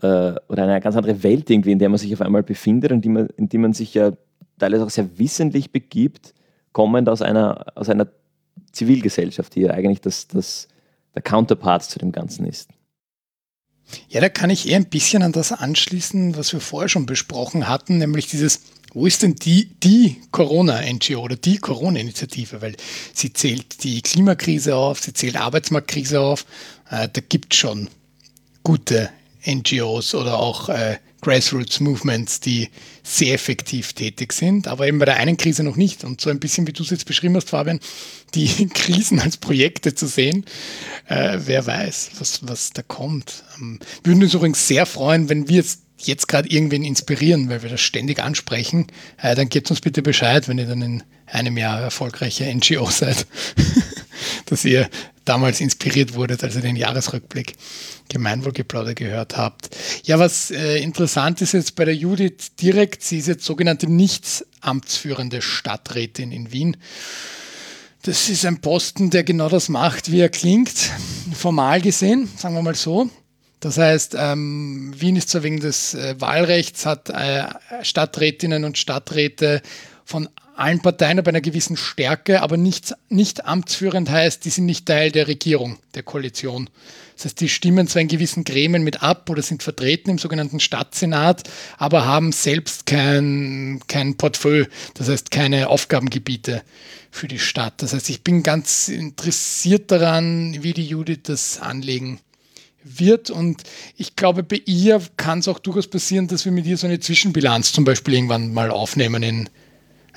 äh, oder eine ganz andere Welt irgendwie, in der man sich auf einmal befindet und die man, in die man sich ja teilweise auch sehr wissentlich begibt, kommend aus einer, aus einer Zivilgesellschaft, die ja eigentlich das, das, der Counterpart zu dem Ganzen ist. Ja, da kann ich eher ein bisschen an das anschließen, was wir vorher schon besprochen hatten, nämlich dieses, wo ist denn die, die Corona-NGO oder die Corona-Initiative? Weil sie zählt die Klimakrise auf, sie zählt Arbeitsmarktkrise auf. Äh, da gibt es schon gute NGOs oder auch äh, Grassroots Movements, die sehr effektiv tätig sind, aber eben bei der einen Krise noch nicht. Und so ein bisschen, wie du es jetzt beschrieben hast, Fabian, die Krisen als Projekte zu sehen, äh, wer weiß, was, was da kommt. Ähm, würden uns übrigens sehr freuen, wenn wir jetzt jetzt gerade irgendwen inspirieren, weil wir das ständig ansprechen, äh, dann gebt uns bitte Bescheid, wenn ihr dann in einem Jahr erfolgreiche NGO seid, dass ihr damals inspiriert wurdet, als ihr den Jahresrückblick Gemeinwohlgeplauder gehört habt. Ja, was äh, interessant ist jetzt bei der Judith direkt, sie ist jetzt sogenannte nicht amtsführende Stadträtin in Wien. Das ist ein Posten, der genau das macht, wie er klingt, formal gesehen, sagen wir mal so. Das heißt, ähm, Wien ist zwar wegen des äh, Wahlrechts, hat äh, Stadträtinnen und Stadträte von allen Parteien ab einer gewissen Stärke, aber nicht, nicht amtsführend heißt, die sind nicht Teil der Regierung, der Koalition. Das heißt, die stimmen zwar in gewissen Gremien mit ab oder sind vertreten im sogenannten Stadtsenat, aber haben selbst kein, kein Portfolio, das heißt keine Aufgabengebiete für die Stadt. Das heißt, ich bin ganz interessiert daran, wie die Judith das anlegen wird. Und ich glaube, bei ihr kann es auch durchaus passieren, dass wir mit ihr so eine Zwischenbilanz zum Beispiel irgendwann mal aufnehmen in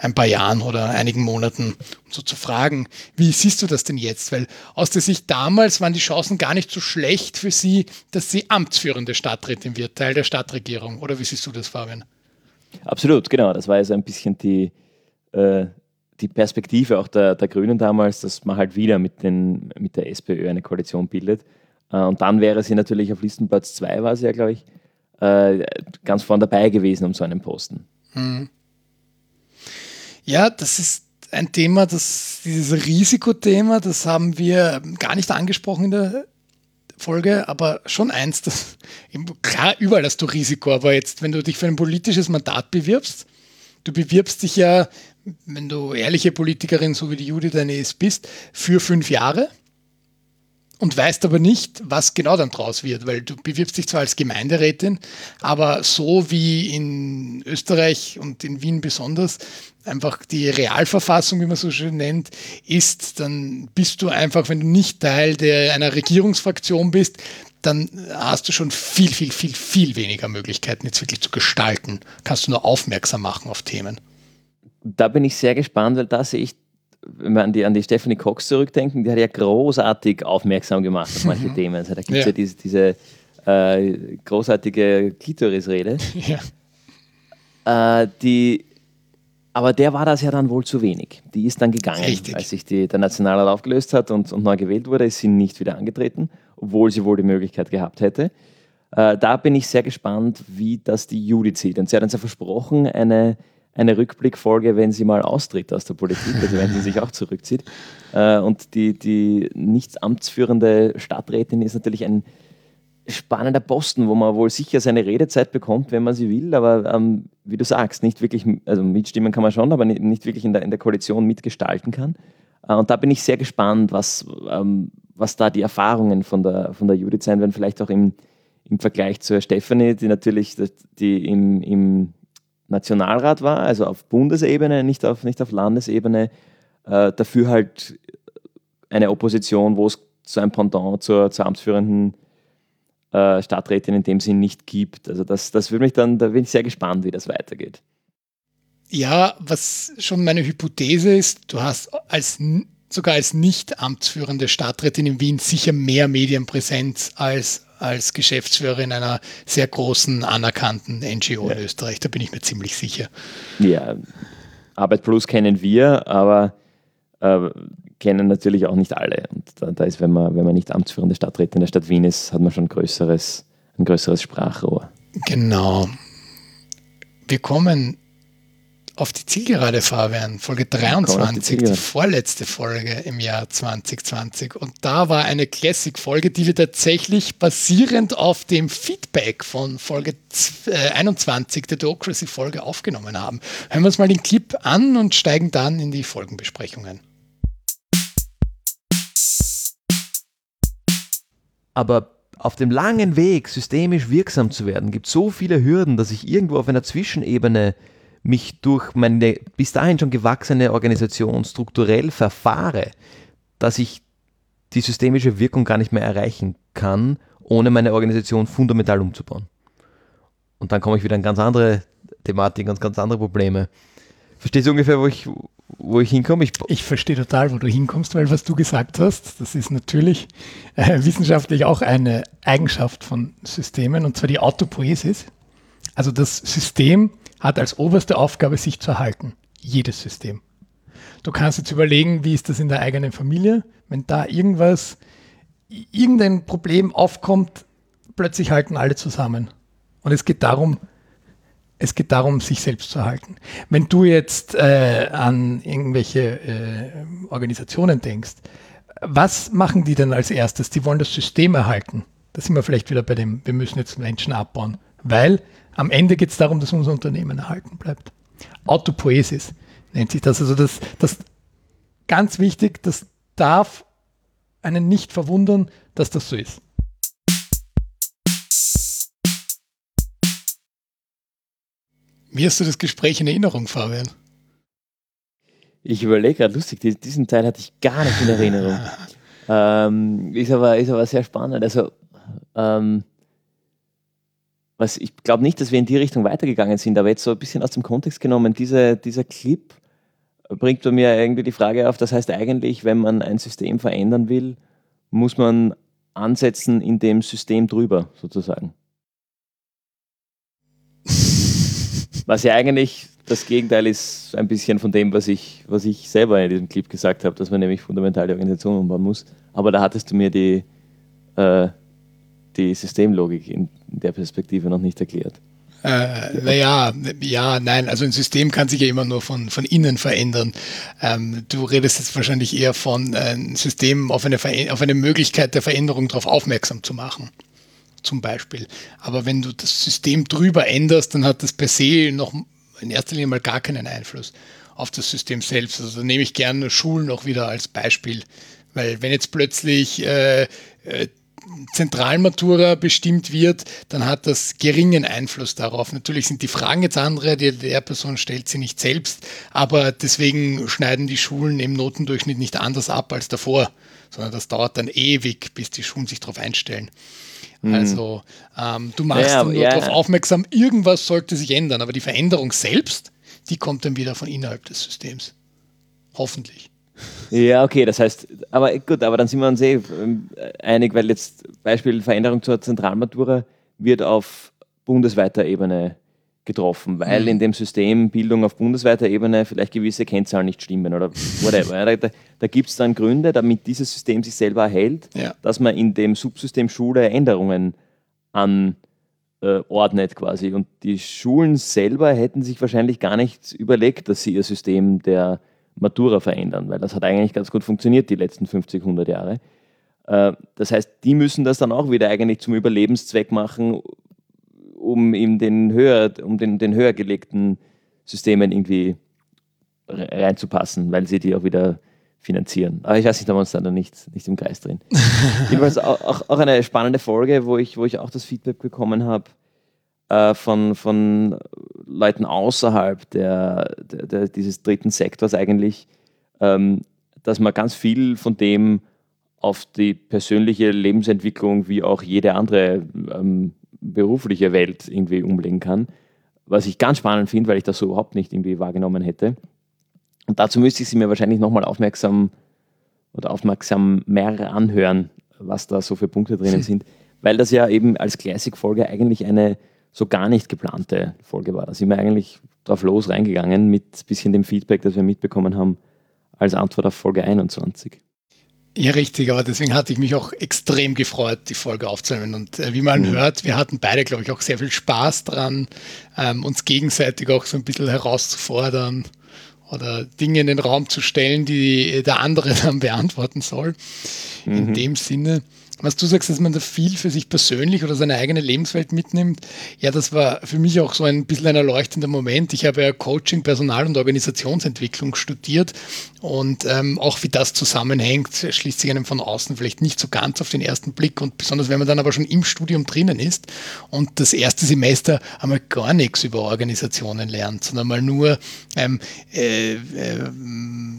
ein paar Jahren oder einigen Monaten, um so zu fragen, wie siehst du das denn jetzt? Weil aus der Sicht damals waren die Chancen gar nicht so schlecht für sie, dass sie amtsführende Stadträtin wird, Teil der Stadtregierung. Oder wie siehst du das, Fabian? Absolut, genau. Das war ja so ein bisschen die, äh, die Perspektive auch der, der Grünen damals, dass man halt wieder mit, den, mit der SPÖ eine Koalition bildet. Äh, und dann wäre sie natürlich auf Listenplatz 2, war sie ja, glaube ich, äh, ganz vorn dabei gewesen um so einen Posten. Mhm. Ja, das ist ein Thema, das, dieses Risikothema, das haben wir gar nicht angesprochen in der Folge, aber schon eins, das, klar, überall hast du Risiko, aber jetzt, wenn du dich für ein politisches Mandat bewirbst, du bewirbst dich ja, wenn du ehrliche Politikerin, so wie die Judith eine ist, bist, für fünf Jahre und weißt aber nicht, was genau dann draus wird, weil du bewirbst dich zwar als Gemeinderätin, aber so wie in Österreich und in Wien besonders einfach die Realverfassung, wie man so schön nennt, ist, dann bist du einfach, wenn du nicht Teil der, einer Regierungsfraktion bist, dann hast du schon viel, viel, viel, viel weniger Möglichkeiten, jetzt wirklich zu gestalten. Kannst du nur aufmerksam machen auf Themen. Da bin ich sehr gespannt, weil da sehe ich wenn wir an die, an die Stephanie Cox zurückdenken, die hat ja großartig aufmerksam gemacht auf manche mhm. Themen. Also da gibt es ja. ja. diese, diese äh, großartige Klitorisrede. Ja. Äh, die, aber der war das ja dann wohl zu wenig. Die ist dann gegangen, Richtig. als sich die, der Nationalrat aufgelöst hat und, und neu gewählt wurde, ist sie nicht wieder angetreten, obwohl sie wohl die Möglichkeit gehabt hätte. Äh, da bin ich sehr gespannt, wie das die Judith sieht. Und sie hat uns ja versprochen, eine eine Rückblickfolge, wenn sie mal austritt aus der Politik, also wenn sie sich auch zurückzieht. Äh, und die, die nicht amtsführende Stadträtin ist natürlich ein, spannender Posten, wo man wohl sicher seine Redezeit bekommt, wenn man sie will, aber ähm, wie du sagst, nicht wirklich, also mitstimmen kann man schon, aber nicht, nicht wirklich in der, in der Koalition mitgestalten kann. Äh, und da bin ich sehr gespannt, was, ähm, was da die Erfahrungen von der, von der Judith sein werden, vielleicht auch im, im Vergleich zur Stephanie, die natürlich die im, im Nationalrat war, also auf Bundesebene, nicht auf, nicht auf Landesebene, äh, dafür halt eine Opposition, wo es so ein Pendant zur, zur amtsführenden äh, Stadträtin in dem Sinn nicht gibt. Also das, das würde mich dann, da bin ich sehr gespannt, wie das weitergeht. Ja, was schon meine Hypothese ist, du hast als sogar als nicht amtsführende Stadträtin in Wien sicher mehr Medienpräsenz als als Geschäftsführerin einer sehr großen anerkannten NGO ja. in Österreich. Da bin ich mir ziemlich sicher. Ja, Arbeit Plus kennen wir, aber äh, kennen natürlich auch nicht alle. Und da, da, ist, wenn man, wenn man nicht amtsführende Stadträtin in der Stadt Wien ist, hat man schon ein größeres, ein größeres Sprachrohr. Genau. Wir kommen auf die Zielgerade, Fabian, Folge 23, die, die, vorletzte Folge im Jahr 2020. Und da war eine Classic-Folge, die wir tatsächlich basierend auf dem Feedback von Folge 21 der Democracy-Folge aufgenommen haben. Hören wir uns mal den Clip an und steigen dann in die Folgenbesprechungen. Aber auf dem langen Weg, systemisch wirksam zu werden, gibt es so viele Hürden, dass ich irgendwo auf einer Zwischenebene mich durch meine bis dahin schon gewachsene Organisation strukturell verfahre, dass ich die systemische Wirkung gar nicht mehr erreichen kann, ohne meine Organisation fundamental umzubauen. Und dann komme ich wieder in ganz andere Thematiken, ganz, ganz andere Probleme. Verstehst du ungefähr, wo ich, wo ich hinkomme? Ich, ich verstehe total, wo du hinkommst, weil was du gesagt hast, das ist natürlich äh, wissenschaftlich auch eine Eigenschaft von Systemen, und zwar die Autopoiesis. Also das System hat als oberste Aufgabe, sich zu erhalten. Jedes System. Du kannst jetzt überlegen, wie ist das in der eigenen Familie, wenn da irgendwas, irgendein Problem aufkommt, plötzlich halten alle zusammen. Und es geht darum, es geht darum, sich selbst zu erhalten. Wenn du jetzt äh, an irgendwelche äh, Organisationen denkst, was machen die denn als erstes? Die wollen das System erhalten. Da sind wir vielleicht wieder bei dem, wir müssen jetzt Menschen abbauen. Weil am Ende geht es darum, dass unser Unternehmen erhalten bleibt. Autopoesis nennt sich das. Also das, das ganz wichtig, das darf einen nicht verwundern, dass das so ist. Wie hast du das Gespräch in Erinnerung, Fabian? Ich überlege gerade, lustig, diesen Teil hatte ich gar nicht in Erinnerung. ähm, ist, aber, ist aber sehr spannend. Also, ähm, was ich glaube nicht, dass wir in die Richtung weitergegangen sind, aber jetzt so ein bisschen aus dem Kontext genommen, diese, dieser Clip bringt bei mir irgendwie die Frage auf, das heißt eigentlich, wenn man ein System verändern will, muss man ansetzen in dem System drüber, sozusagen. Was ja eigentlich das Gegenteil ist ein bisschen von dem, was ich, was ich selber in diesem Clip gesagt habe, dass man nämlich fundamental die Organisation umbauen muss. Aber da hattest du mir die, äh, die Systemlogik in der Perspektive noch nicht erklärt. Äh, naja, ja, nein, also ein System kann sich ja immer nur von, von innen verändern. Ähm, du redest jetzt wahrscheinlich eher von äh, ein System auf eine, auf eine Möglichkeit der Veränderung darauf aufmerksam zu machen zum Beispiel. Aber wenn du das System drüber änderst, dann hat das per se noch in erster Linie mal gar keinen Einfluss auf das System selbst. Also da nehme ich gerne Schulen noch wieder als Beispiel. Weil wenn jetzt plötzlich äh, äh, Zentralmatura bestimmt wird, dann hat das geringen Einfluss darauf. Natürlich sind die Fragen jetzt andere, die der Person stellt sie nicht selbst, aber deswegen schneiden die Schulen im Notendurchschnitt nicht anders ab als davor, sondern das dauert dann ewig, bis die Schulen sich darauf einstellen. Mhm. Also ähm, du machst ja, dann nur ja. darauf aufmerksam, irgendwas sollte sich ändern, aber die Veränderung selbst, die kommt dann wieder von innerhalb des Systems. Hoffentlich. Ja, okay, das heißt, aber gut, aber dann sind wir uns eh ähm, einig, weil jetzt Beispiel Veränderung zur Zentralmatura wird auf bundesweiter Ebene getroffen, weil mhm. in dem System Bildung auf bundesweiter Ebene vielleicht gewisse Kennzahlen nicht stimmen oder whatever. da da, gibt es dann Gründe, damit dieses System sich selber erhält, ja. dass man in dem Subsystem Schule Änderungen anordnet quasi. Und die Schulen selber hätten sich wahrscheinlich gar nicht überlegt, dass sie ihr System der Matura verändern, weil das hat eigentlich ganz gut funktioniert die letzten 50, 100 Jahre. Äh, das heißt, die müssen das dann auch wieder eigentlich zum Überlebenszweck machen, um in den höher, um den, den höher gelegten Systemen irgendwie reinzupassen, weil sie die auch wieder finanzieren. Aber ich weiß nicht, da wir uns da noch nicht, nicht im Kreis drin. Jedenfalls auch, auch, auch, eine spannende Folge, wo ich, wo ich auch das Feedback bekommen habe äh, von, von Leuten außerhalb der, der, der dieses dritten Sektors eigentlich, ähm, dass man ganz viel von dem auf die persönliche Lebensentwicklung wie auch jede andere ähm, berufliche Welt irgendwie umlegen kann. Was ich ganz spannend finde, weil ich das so überhaupt nicht irgendwie wahrgenommen hätte. Und dazu müsste ich sie mir wahrscheinlich nochmal aufmerksam oder aufmerksam mehr anhören, was da so für Punkte drinnen sind. Weil das ja eben als Classic-Folge eigentlich eine so gar nicht geplante Folge war. Da sind wir eigentlich drauf los reingegangen mit ein bisschen dem Feedback, das wir mitbekommen haben als Antwort auf Folge 21. Ja, richtig, aber deswegen hatte ich mich auch extrem gefreut, die Folge aufzunehmen. Und äh, wie man mhm. hört, wir hatten beide, glaube ich, auch sehr viel Spaß dran, ähm, uns gegenseitig auch so ein bisschen herauszufordern oder Dinge in den Raum zu stellen, die der andere dann beantworten soll. Mhm. In dem Sinne was du sagst, dass man da viel für sich persönlich oder seine eigene Lebenswelt mitnimmt, ja, das war für mich auch so ein bisschen ein erleuchtender Moment. Ich habe ja Coaching, Personal- und Organisationsentwicklung studiert und ähm, auch wie das zusammenhängt, schließt sich einem von außen vielleicht nicht so ganz auf den ersten Blick und besonders wenn man dann aber schon im Studium drinnen ist und das erste Semester einmal gar nichts über Organisationen lernt, sondern mal nur, ähm, äh, äh,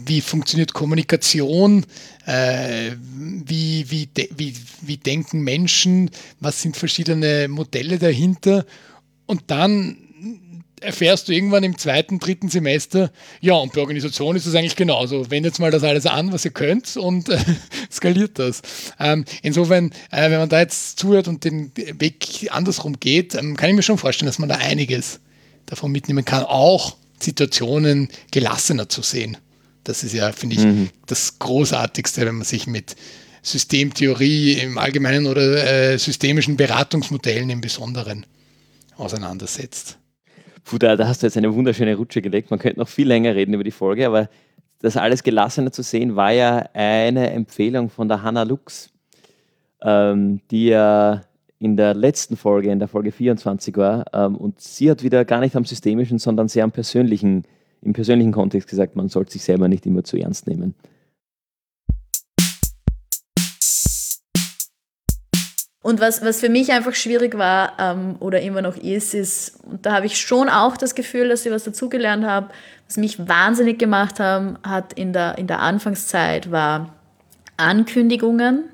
wie funktioniert Kommunikation, äh, wie, wie, de, wie, wie denken Menschen, was sind verschiedene Modelle dahinter und dann erfährst du irgendwann im zweiten, dritten Semester, ja, und bei Organisation ist es eigentlich genauso. Wendet mal das alles an, was ihr könnt und äh, skaliert das. Ähm, insofern, äh, wenn man da jetzt zuhört und den Weg andersrum geht, ähm, kann ich mir schon vorstellen, dass man da einiges davon mitnehmen kann, auch Situationen gelassener zu sehen. Das ist ja, finde ich, mhm. das Großartigste, wenn man sich mit Systemtheorie im Allgemeinen oder äh, systemischen Beratungsmodellen im Besonderen auseinandersetzt. Puh, da, da, hast du jetzt eine wunderschöne Rutsche gelegt. Man könnte noch viel länger reden über die Folge, aber das alles gelassener zu sehen, war ja eine Empfehlung von der Hannah Lux, ähm, die ja in der letzten Folge, in der Folge 24 war. Ähm, und sie hat wieder gar nicht am systemischen, sondern sehr am persönlichen im persönlichen Kontext gesagt, man sollte sich selber nicht immer zu ernst nehmen. Und was, was für mich einfach schwierig war ähm, oder immer noch ist, ist, und da habe ich schon auch das Gefühl, dass ich was dazugelernt habe, was mich wahnsinnig gemacht haben, hat in der, in der Anfangszeit, war Ankündigungen.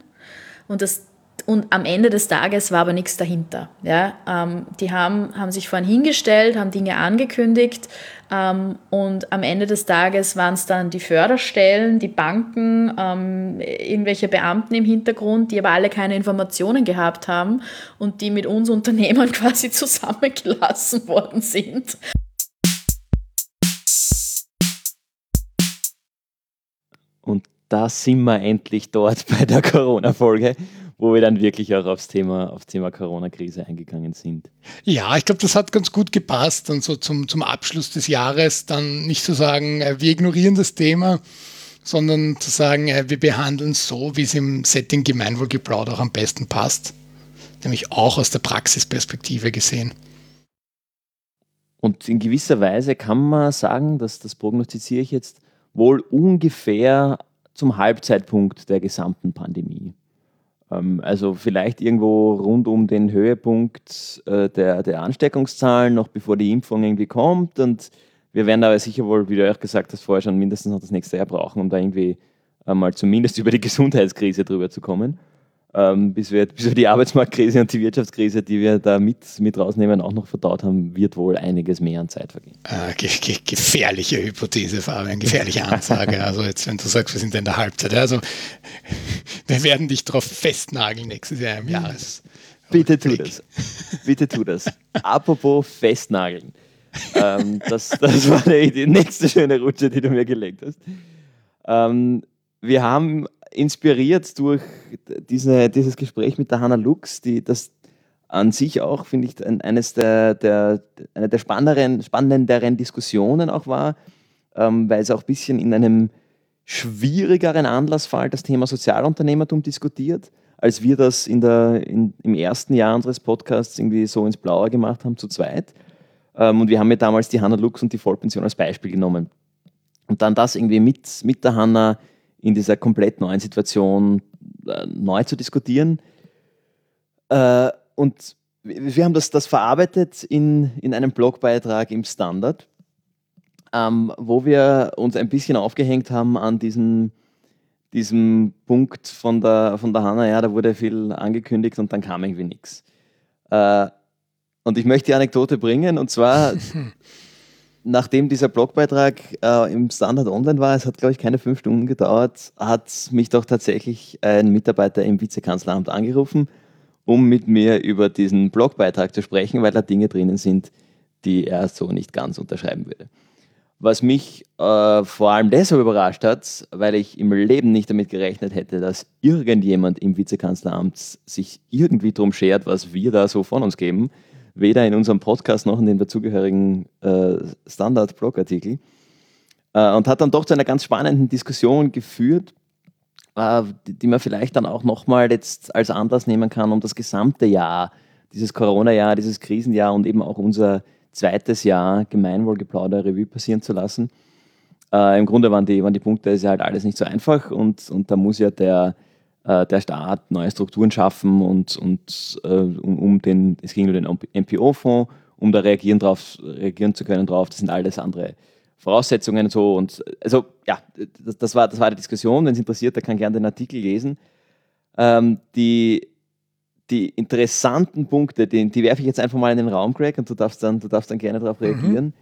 Und das und am Ende des Tages war aber nichts dahinter. Ja? Ähm, die haben, haben sich vorhin hingestellt, haben Dinge angekündigt ähm, und am Ende des Tages waren es dann die Förderstellen, die Banken, ähm, irgendwelche Beamten im Hintergrund, die aber alle keine Informationen gehabt haben und die mit uns Unternehmern quasi zusammengelassen worden sind. Und da sind wir endlich dort bei der Corona-Folge wo wir dann wirklich auch aufs Thema, aufs Thema Corona-Krise eingegangen sind. Ja, ich glaube, das hat ganz gut gepasst. Und so zum, zum Abschluss des Jahres dann nicht zu sagen, äh, wir ignorieren das Thema, sondern zu sagen, äh, wir behandeln es so, wie es im Setting Gemeinwohlgeplaud auch am besten passt. Nämlich auch aus der Praxisperspektive gesehen. Und in gewisser Weise kann man sagen, dass das prognostiziere ich jetzt wohl ungefähr zum Halbzeitpunkt der gesamten Pandemie. Ähm, also vielleicht irgendwo rund um den Höhepunkt äh, der, der Ansteckungszahlen, noch bevor die Impfung irgendwie kommt. Und wir werden aber sicher wohl, wie du auch gesagt hast, vorher schon mindestens noch das nächste Jahr brauchen, um da irgendwie mal zumindest über die Gesundheitskrise drüber zu kommen ähm, bis, wir, bis wir die Arbeitsmarktkrise und die Wirtschaftskrise, die wir da mit, mit rausnehmen, auch noch verdaut haben, wird wohl einiges mehr an Zeit vergehen. Äh, ge ge gefährliche Hypothese, Fabian, gefährliche Ansage. also jetzt, wenn du sagst, wir sind in der Halbzeit. Also wir werden dich darauf festnageln nächstes Jahr im Jahres. Bitte tu das. Bitte tu das. Apropos festnageln. ähm, das, das war die, die nächste schöne Rutsche, die du mir gelegt hast. Ähm, wir haben inspiriert durch diese, dieses Gespräch mit der Hanna Lux, die das an sich auch, finde ich, eines der, der, eine der spannenderen, spannenderen Diskussionen auch war, ähm, weil es auch ein bisschen in einem schwierigeren Anlassfall das Thema Sozialunternehmertum diskutiert, als wir das in der, in, im ersten Jahr unseres Podcasts irgendwie so ins Blaue gemacht haben, zu zweit. Ähm, und wir haben mir damals die Hanna Lux und die Vollpension als Beispiel genommen. Und dann das irgendwie mit, mit der Hanna in dieser komplett neuen Situation äh, neu zu diskutieren. Äh, und wir haben das, das verarbeitet in, in einem Blogbeitrag im Standard ähm, wo wir uns ein bisschen aufgehängt haben an diesem, diesem Punkt von der, von der Hanna, ja, da wurde viel angekündigt und dann kam irgendwie nichts. Äh, und ich möchte die Anekdote bringen, und zwar, nachdem dieser Blogbeitrag äh, im Standard online war, es hat, glaube ich, keine fünf Stunden gedauert, hat mich doch tatsächlich ein Mitarbeiter im Vizekanzleramt angerufen, um mit mir über diesen Blogbeitrag zu sprechen, weil da Dinge drinnen sind, die er so nicht ganz unterschreiben würde. Was mich äh, vor allem deshalb überrascht hat, weil ich im Leben nicht damit gerechnet hätte, dass irgendjemand im Vizekanzleramt sich irgendwie drum schert, was wir da so von uns geben. Weder in unserem Podcast noch in dem dazugehörigen äh, Standard-Blogartikel. Äh, und hat dann doch zu einer ganz spannenden Diskussion geführt, äh, die, die, man vielleicht dann auch nochmal jetzt als Anlass nehmen kann, um das gesamte Jahr, dieses Corona-Jahr, dieses Krisenjahr und eben auch unser zweites Jahr Gemeinwohlgeplauder Revue passieren zu lassen. Äh, Im Grunde waren die, waren die Punkte, ist ja halt alles nicht so einfach und, und da muss ja der, äh, der Staat neue Strukturen schaffen und, und äh, um, um, den, es ging um den MPO-Fonds, um da reagieren, drauf, reagieren zu können drauf. Das sind alles andere Voraussetzungen und so. Und also ja, das, das, war, das war die Diskussion. Wenn es interessiert, der kann gerne den Artikel lesen. Ähm, die die interessanten Punkte, die, die werfe ich jetzt einfach mal in den Raum, Greg, und du darfst dann, du darfst dann gerne darauf mhm. reagieren. Mhm.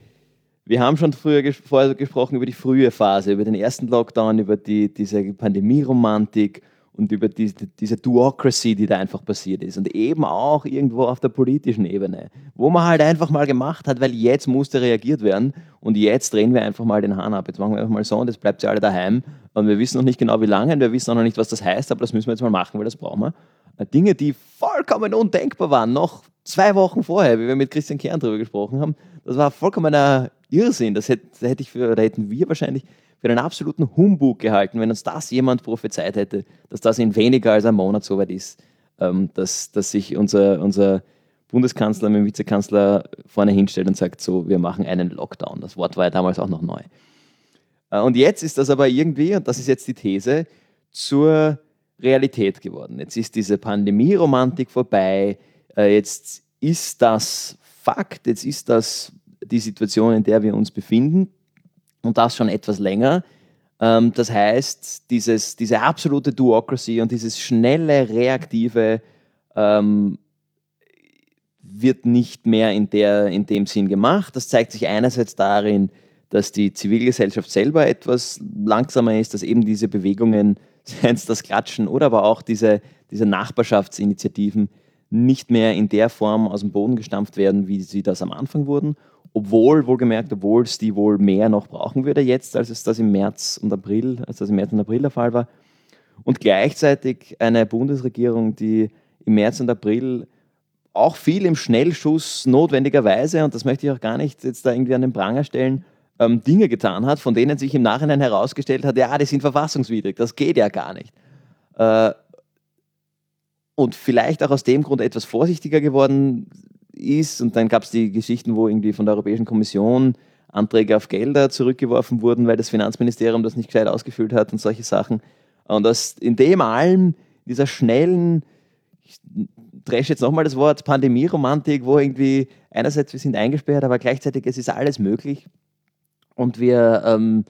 Wir haben schon früher ges vorher gesprochen über die frühe Phase, über den ersten Lockdown, über die, diese Pandemieromantik und über die, diese Duocracy, die da einfach passiert ist. Und eben auch irgendwo auf der politischen Ebene, wo man halt einfach mal gemacht hat, weil jetzt musste reagiert werden und jetzt drehen wir einfach mal den Hahn ab. Jetzt machen wir einfach mal so und jetzt bleibt sie alle daheim. Und wir wissen noch nicht genau, wie lange, und wir wissen auch noch nicht, was das heißt, aber das müssen wir jetzt mal machen, weil das brauchen wir. Dinge, die vollkommen undenkbar waren, noch zwei Wochen vorher, wie wir mit Christian Kern darüber gesprochen haben. Das war vollkommener Irrsinn. Das hätte, hätte ich für, oder hätten wir wahrscheinlich für einen absoluten Humbug gehalten, wenn uns das jemand prophezeit hätte, dass das in weniger als einem Monat so weit ist, ähm, dass, dass sich unser, unser Bundeskanzler mit dem Vizekanzler vorne hinstellt und sagt, so, wir machen einen Lockdown. Das Wort war ja damals auch noch neu. Äh, und jetzt ist das aber irgendwie, und das ist jetzt die These, zur Realität geworden. Jetzt ist diese Pandemie-Romantik vorbei. Äh, jetzt ist das Fakt, jetzt ist das die Situation, in der wir uns befinden und das schon etwas länger. Ähm, das heißt, dieses, diese absolute Duocracy und dieses schnelle, reaktive ähm, wird nicht mehr in, der, in dem Sinn gemacht. Das zeigt sich einerseits darin, dass die Zivilgesellschaft selber etwas langsamer ist, dass eben diese Bewegungen seien es das Klatschen oder aber auch diese, diese Nachbarschaftsinitiativen nicht mehr in der Form aus dem Boden gestampft werden, wie sie das am Anfang wurden. Obwohl, wohlgemerkt, obwohl es die wohl mehr noch brauchen würde jetzt, als es das im März und April, als das im März und April der Fall war. Und gleichzeitig eine Bundesregierung, die im März und April auch viel im Schnellschuss notwendigerweise, und das möchte ich auch gar nicht jetzt da irgendwie an den Pranger stellen, ähm, Dinge getan hat, von denen sich im Nachhinein herausgestellt hat, ja, die sind verfassungswidrig, das geht ja gar nicht. Äh, und vielleicht auch aus dem Grund etwas vorsichtiger geworden ist. Und dann gab es die Geschichten, wo irgendwie von der Europäischen Kommission Anträge auf Gelder zurückgeworfen wurden, weil das Finanzministerium das nicht gescheit ausgefüllt hat und solche Sachen. Und das in dem allem, dieser schnellen, ich dresch jetzt nochmal das Wort Pandemie-Romantik, wo irgendwie einerseits wir sind eingesperrt, aber gleichzeitig es ist alles möglich. Und wir ähm,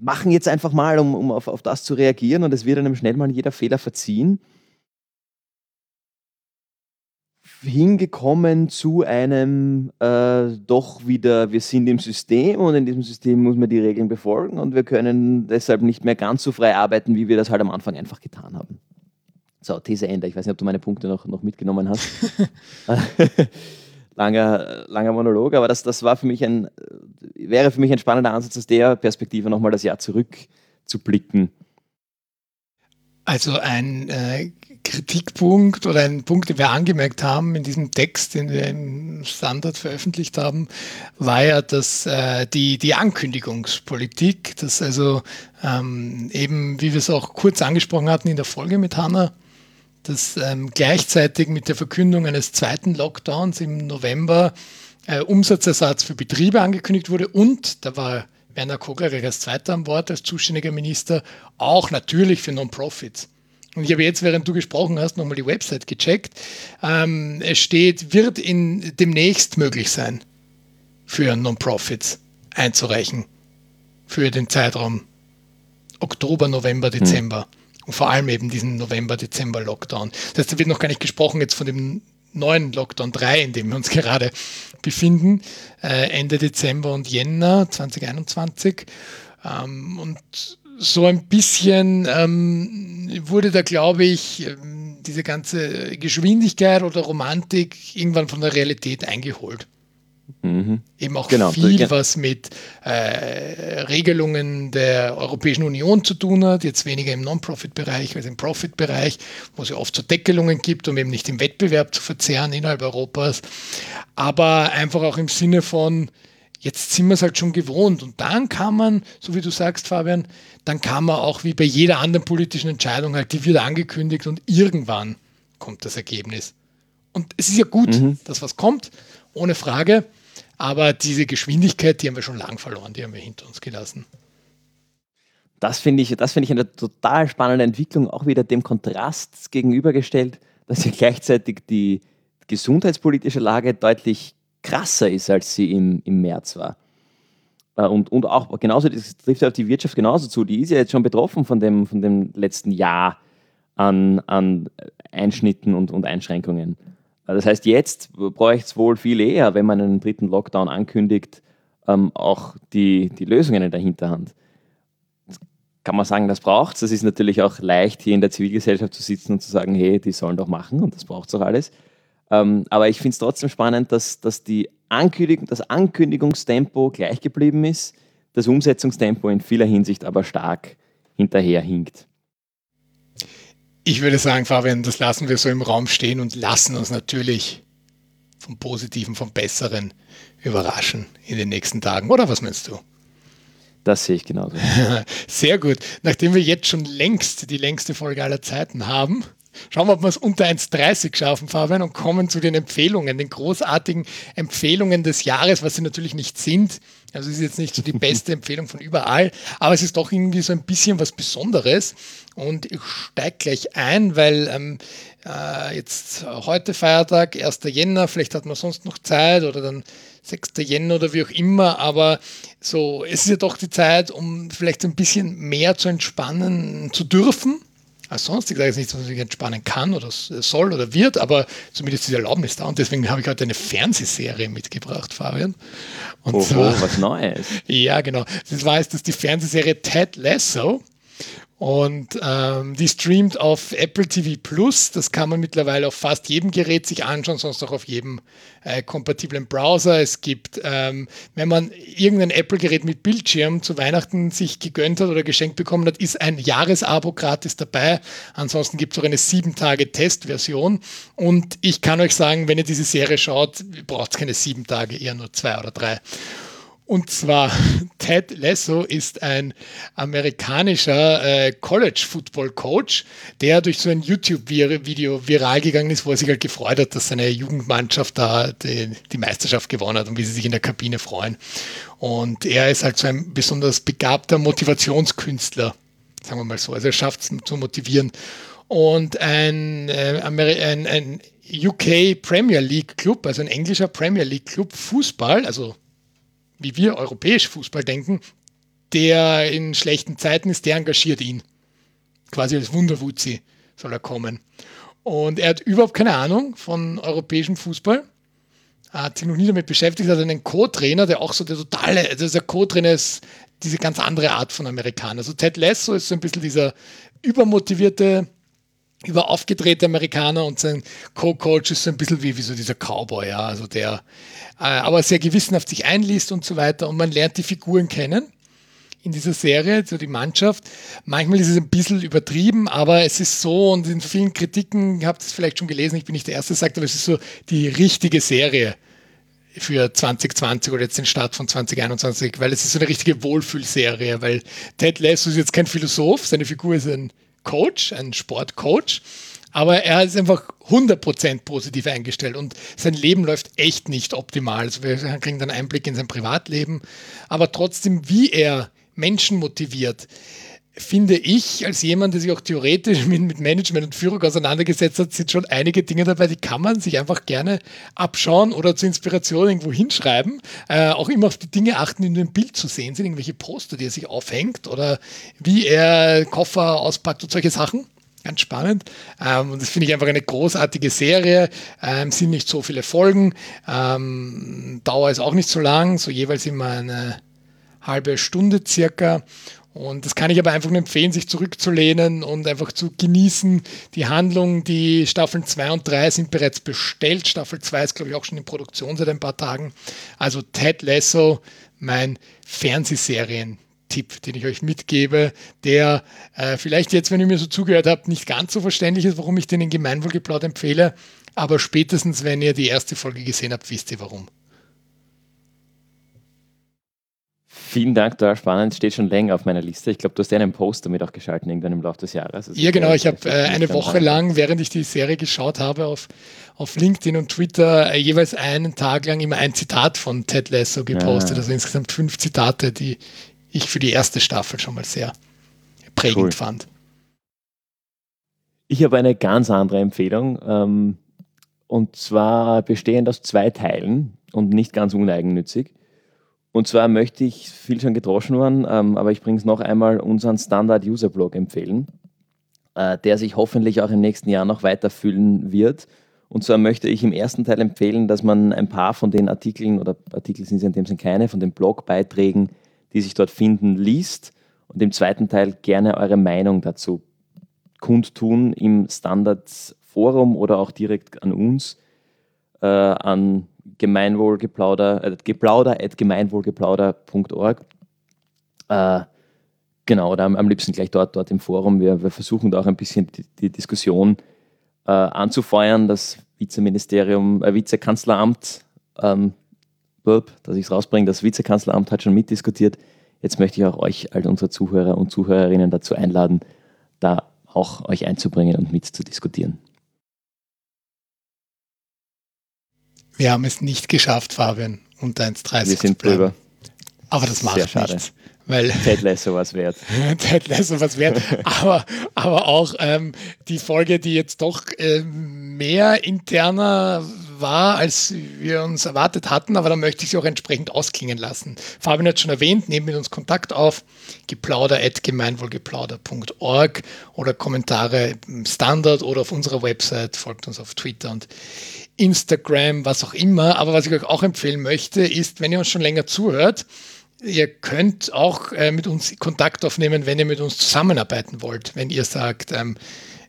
machen jetzt einfach mal, um, um auf, auf das zu reagieren, und es wird einem schnell mal jeder Fehler verziehen. Hingekommen zu einem äh, doch wieder, wir sind im System und in diesem System muss man die Regeln befolgen und wir können deshalb nicht mehr ganz so frei arbeiten, wie wir das halt am Anfang einfach getan haben. So, These Ende. Ich weiß nicht, ob du meine Punkte noch, noch mitgenommen hast. langer, langer Monolog, aber das, das war für mich ein, wäre für mich ein spannender Ansatz, aus der Perspektive nochmal das Jahr zurück zu blicken. Also ein äh, Kritikpunkt oder ein Punkt, den wir angemerkt haben in diesem Text, den wir im Standard veröffentlicht haben, war ja, dass äh, die, die Ankündigungspolitik, dass also ähm, eben, wie wir es auch kurz angesprochen hatten in der Folge mit Hanna, dass ähm, gleichzeitig mit der Verkündung eines zweiten Lockdowns im November äh, Umsatzersatz für Betriebe angekündigt wurde und da war Werner Kogler als Zweiter an Bord, als zuständiger Minister, auch natürlich für Non-Profits. Und ich habe jetzt, während du gesprochen hast, nochmal die Website gecheckt. Ähm, es steht, wird in demnächst möglich sein, für Non-Profits einzureichen. Für den Zeitraum Oktober, November, hm. Dezember. Hm. Und vor allem eben diesen November-Dezember-Lockdown. Das heißt, da wird noch gar nicht gesprochen jetzt von dem neuen Lockdown 3, in dem wir uns gerade befinden, äh, Ende Dezember und Jänner 2021. Ähm, und so ein bisschen ähm, wurde da, glaube ich, ähm, diese ganze Geschwindigkeit oder Romantik irgendwann von der Realität eingeholt. Mhm. Eben auch genau. viel, was mit äh, Regelungen der Europäischen Union zu tun hat, jetzt weniger im Non-Profit-Bereich als im Profit-Bereich, wo es ja oft so Deckelungen gibt, um eben nicht den Wettbewerb zu verzehren innerhalb Europas, aber einfach auch im Sinne von, jetzt sind wir es halt schon gewohnt und dann kann man, so wie du sagst, Fabian, dann kann man auch wie bei jeder anderen politischen Entscheidung halt, die wird angekündigt und irgendwann kommt das Ergebnis. Und es ist ja gut, mhm. dass was kommt ohne Frage. Aber diese Geschwindigkeit, die haben wir schon lang verloren, die haben wir hinter uns gelassen. Das finde ich, das ich eine total spannende Entwicklung, auch wieder dem Kontrast gegenübergestellt, dass ja gleichzeitig die gesundheitspolitische Lage deutlich krasser ist, als sie im, im März war. Äh, und, und auch genauso, das trifft ja auf die Wirtschaft genauso zu. Die ist ja jetzt schon betroffen von dem, von dem letzten Jahr an, an Einschnitten und, und Einschränkungen. Das heißt, jetzt bräuchte es wohl viel eher, wenn man einen dritten Lockdown ankündigt, ähm, auch die, die Lösungen in der Hinterhand. Kann man sagen, das braucht es. Es ist natürlich auch leicht, hier in der Zivilgesellschaft zu sitzen und zu sagen, hey, die sollen doch machen und das braucht es auch alles. Ähm, aber ich finde es trotzdem spannend, dass, dass die Ankündigung, das Ankündigungstempo gleich geblieben ist, das Umsetzungstempo in vieler Hinsicht aber stark hinterherhinkt. Ich würde sagen, Fabian, das lassen wir so im Raum stehen und lassen uns natürlich vom Positiven, vom Besseren überraschen in den nächsten Tagen. Oder was meinst du? Das sehe ich genauso. Sehr gut. Nachdem wir jetzt schon längst die längste Folge aller Zeiten haben, Schauen wir, ob wir es unter 1,30 schaffen, Fabian, und kommen zu den Empfehlungen, den großartigen Empfehlungen des Jahres, was sie natürlich nicht sind. Also es ist jetzt nicht so die beste Empfehlung von überall, aber es ist doch irgendwie so ein bisschen was Besonderes. Und ich steige gleich ein, weil ähm, äh, jetzt heute Feiertag, 1. Jänner, vielleicht hat man sonst noch Zeit oder dann 6. Jänner oder wie auch immer, aber so, es ist ja doch die Zeit, um vielleicht ein bisschen mehr zu entspannen zu dürfen als sonst. Ich sage jetzt nicht, dass man sich entspannen kann oder soll oder wird, aber zumindest diese Erlaubnis da. Und deswegen habe ich heute eine Fernsehserie mitgebracht, Fabian. Und Oho, zwar, was Neues. Ja, genau. Das war jetzt das die Fernsehserie Ted Lasso. Und ähm, die streamt auf Apple TV Plus. Das kann man mittlerweile auf fast jedem Gerät sich anschauen, sonst auch auf jedem äh, kompatiblen Browser. Es gibt, ähm, wenn man irgendein Apple-Gerät mit Bildschirm zu Weihnachten sich gegönnt hat oder geschenkt bekommen hat, ist ein Jahresabo gratis dabei. Ansonsten gibt es auch eine sieben Tage Testversion. Und ich kann euch sagen, wenn ihr diese Serie schaut, braucht es keine sieben Tage, eher nur zwei oder drei. Und zwar Ted Lasso ist ein amerikanischer äh, College-Football-Coach, der durch so ein YouTube-Video viral gegangen ist, wo er sich halt gefreut hat, dass seine Jugendmannschaft da die, die, Meisterschaft gewonnen hat und wie sie sich in der Kabine freuen. Und er ist halt so ein besonders begabter Motivationskünstler, sagen wir mal so. Also er schafft es zu motivieren. Und ein, äh, ein, ein UK Premier League Club, also ein englischer Premier League Club Fußball, also wie wir europäisch Fußball denken, der in schlechten Zeiten ist, der engagiert ihn. Quasi als Wunderwuzi soll er kommen. Und er hat überhaupt keine Ahnung von europäischem Fußball. Hat sich noch nie damit beschäftigt, hat einen Co-Trainer, der auch so der totale, also der Co-Trainer ist diese ganz andere Art von Amerikaner. Also Ted Lasso ist so ein bisschen dieser übermotivierte, überaufgedrehte Amerikaner und sein Co-Coach ist so ein bisschen wie, wie so dieser Cowboy, ja, also der äh, aber sehr gewissenhaft sich einliest und so weiter und man lernt die Figuren kennen in dieser Serie, so die Mannschaft. Manchmal ist es ein bisschen übertrieben, aber es ist so und in vielen Kritiken, ihr habt es vielleicht schon gelesen, ich bin nicht der Erste, sagt, aber es ist so die richtige Serie für 2020 oder jetzt den Start von 2021, weil es ist so eine richtige Wohlfühlserie, weil Ted Lasso ist jetzt kein Philosoph, seine Figur ist ein Coach, ein Sportcoach, aber er ist einfach 100% positiv eingestellt und sein Leben läuft echt nicht optimal. Also wir kriegen dann Einblick in sein Privatleben, aber trotzdem, wie er Menschen motiviert, finde ich, als jemand, der sich auch theoretisch mit, mit, Management und Führung auseinandergesetzt hat, sind schon einige Dinge dabei, die kann man sich einfach gerne abschauen oder zur Inspiration irgendwo hinschreiben. Äh, auch immer auf die Dinge achten, die in dem Bild zu sehen sind, irgendwelche Poster, die er sich aufhängt oder wie er Koffer auspackt und solche Sachen. Ganz spannend. Ähm, und das finde ich einfach eine großartige Serie. Ähm, sind nicht so viele Folgen. Ähm, Dauer ist auch nicht so lang, so jeweils immer eine halbe Stunde circa. Und das kann ich aber einfach nur empfehlen, sich zurückzulehnen und einfach zu genießen. Die Handlung, die Staffeln 2 und 3 sind bereits bestellt. Staffel 2 ist, glaube ich, auch schon in Produktion seit ein paar Tagen. Also Ted Lasso, mein Fernsehserien-Tipp, den ich euch mitgebe, der äh, vielleicht jetzt, wenn ihr mir so zugehört habt, nicht ganz so verständlich ist, warum ich den in Gemeinwohlgeplaut empfehle. Aber spätestens, wenn ihr die erste Folge gesehen habt, wisst ihr warum. Vielen Dank, da spannend. Steht schon länger auf meiner Liste. Ich glaube, du hast ja einen Post damit auch geschaltet irgendwann im Laufe des Jahres. Also ja, genau. Ich habe äh, eine Woche lang, während ich die Serie geschaut habe, auf, auf LinkedIn und Twitter äh, jeweils einen Tag lang immer ein Zitat von Ted Lasso gepostet. Ja. Ah. Also insgesamt fünf Zitate, die ich für die erste Staffel schon mal sehr prägend cool. fand. Ich habe eine ganz andere Empfehlung. Ähm, und zwar bestehend aus zwei Teilen und nicht ganz uneigennützig. Und zwar möchte ich, viel schon gedroschen worden, ähm, aber ich bringe es noch einmal, unseren Standard-User-Blog empfehlen, äh, der sich hoffentlich auch im nächsten Jahr noch weiterfüllen wird. Und zwar möchte ich im ersten Teil empfehlen, dass man ein paar von den Artikeln, oder Artikel sind es in dem Sinne keine, von den Blogbeiträgen, die sich dort finden, liest und im zweiten Teil gerne eure Meinung dazu kundtun im Standard-Forum oder auch direkt an uns, äh, an Gemeinwohlgeplauder, äh, geplauder at gemeinwohlgeplauder.org. Äh, genau, oder am, am, liebsten gleich dort, dort im Forum. Wir, wir versuchen da auch ein bisschen die, die Diskussion äh, anzufeuern. Das Vizeministerium, äh, Vizekanzleramt, ähm, dass ich es rausbringe, das Vizekanzleramt hat schon mitdiskutiert. Jetzt möchte ich auch euch, all unsere Zuhörer und Zuhörerinnen dazu einladen, da auch euch einzubringen und mitzudiskutieren. Wir haben es nicht geschafft, Fabian, unter 1,30 Wir sind drüber. Aber das macht Sehr schade. nichts. Weil Ted Lasso was wert. Ted Lasso was wert. aber, aber auch ähm, die Folge, die jetzt doch äh, mehr interner war, als wir uns erwartet hatten, aber da möchte ich sie auch entsprechend ausklingen lassen. Fabian hat schon erwähnt, nehmen mit uns Kontakt auf, geplauder.gemeinwohlgeplauder.org oder Kommentare im Standard oder auf unserer Website, folgt uns auf Twitter und Instagram, was auch immer. Aber was ich euch auch empfehlen möchte, ist, wenn ihr uns schon länger zuhört, ihr könnt auch äh, mit uns Kontakt aufnehmen, wenn ihr mit uns zusammenarbeiten wollt. Wenn ihr sagt, ähm,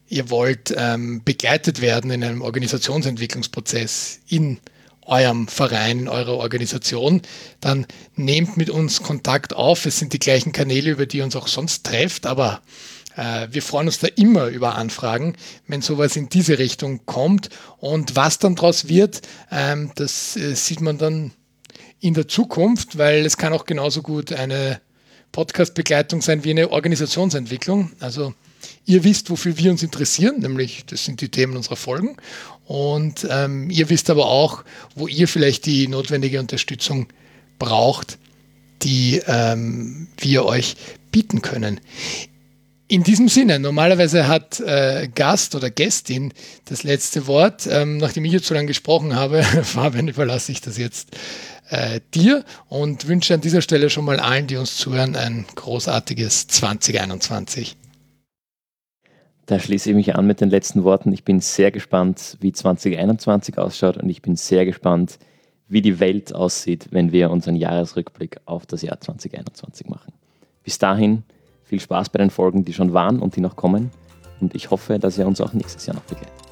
ihr wollt ähm, begleitet werden in einem Organisationsentwicklungsprozess in eurem Verein, in eurer Organisation, dann nehmt mit uns Kontakt auf. Es sind die gleichen Kanäle, über die ihr uns auch sonst trefft, aber äh, wir freuen uns da immer über Anfragen, wenn sowas in diese Richtung kommt. Und was dann daraus wird, ähm, das äh, sieht man dann in der Zukunft, weil es kann auch genauso gut eine Podcast-Begleitung sein wie eine Organisationsentwicklung. Also ihr wisst, wofür wir uns interessieren, nämlich das sind die Themen unserer Folgen. Und ähm, ihr wisst aber auch, wo ihr vielleicht die notwendige Unterstützung braucht, die ähm, wir euch bieten können. In diesem Sinne, normalerweise hat äh, Gast oder Gästin das letzte Wort. Ähm, nachdem ich jetzt so lange gesprochen habe, Fabian, überlasse ich das jetzt äh, dir und wünsche an dieser Stelle schon mal allen, die uns zuhören, ein großartiges 2021. Da schließe ich mich an mit den letzten Worten. Ich bin sehr gespannt, wie 2021 ausschaut und ich bin sehr gespannt, wie die Welt aussieht, wenn wir unseren Jahresrückblick auf das Jahr 2021 machen. Bis dahin viel Spaß bei den Folgen, die schon waren und die noch kommen. Und ich hoffe, dass ihr uns auch nächstes Jahr noch begleitet.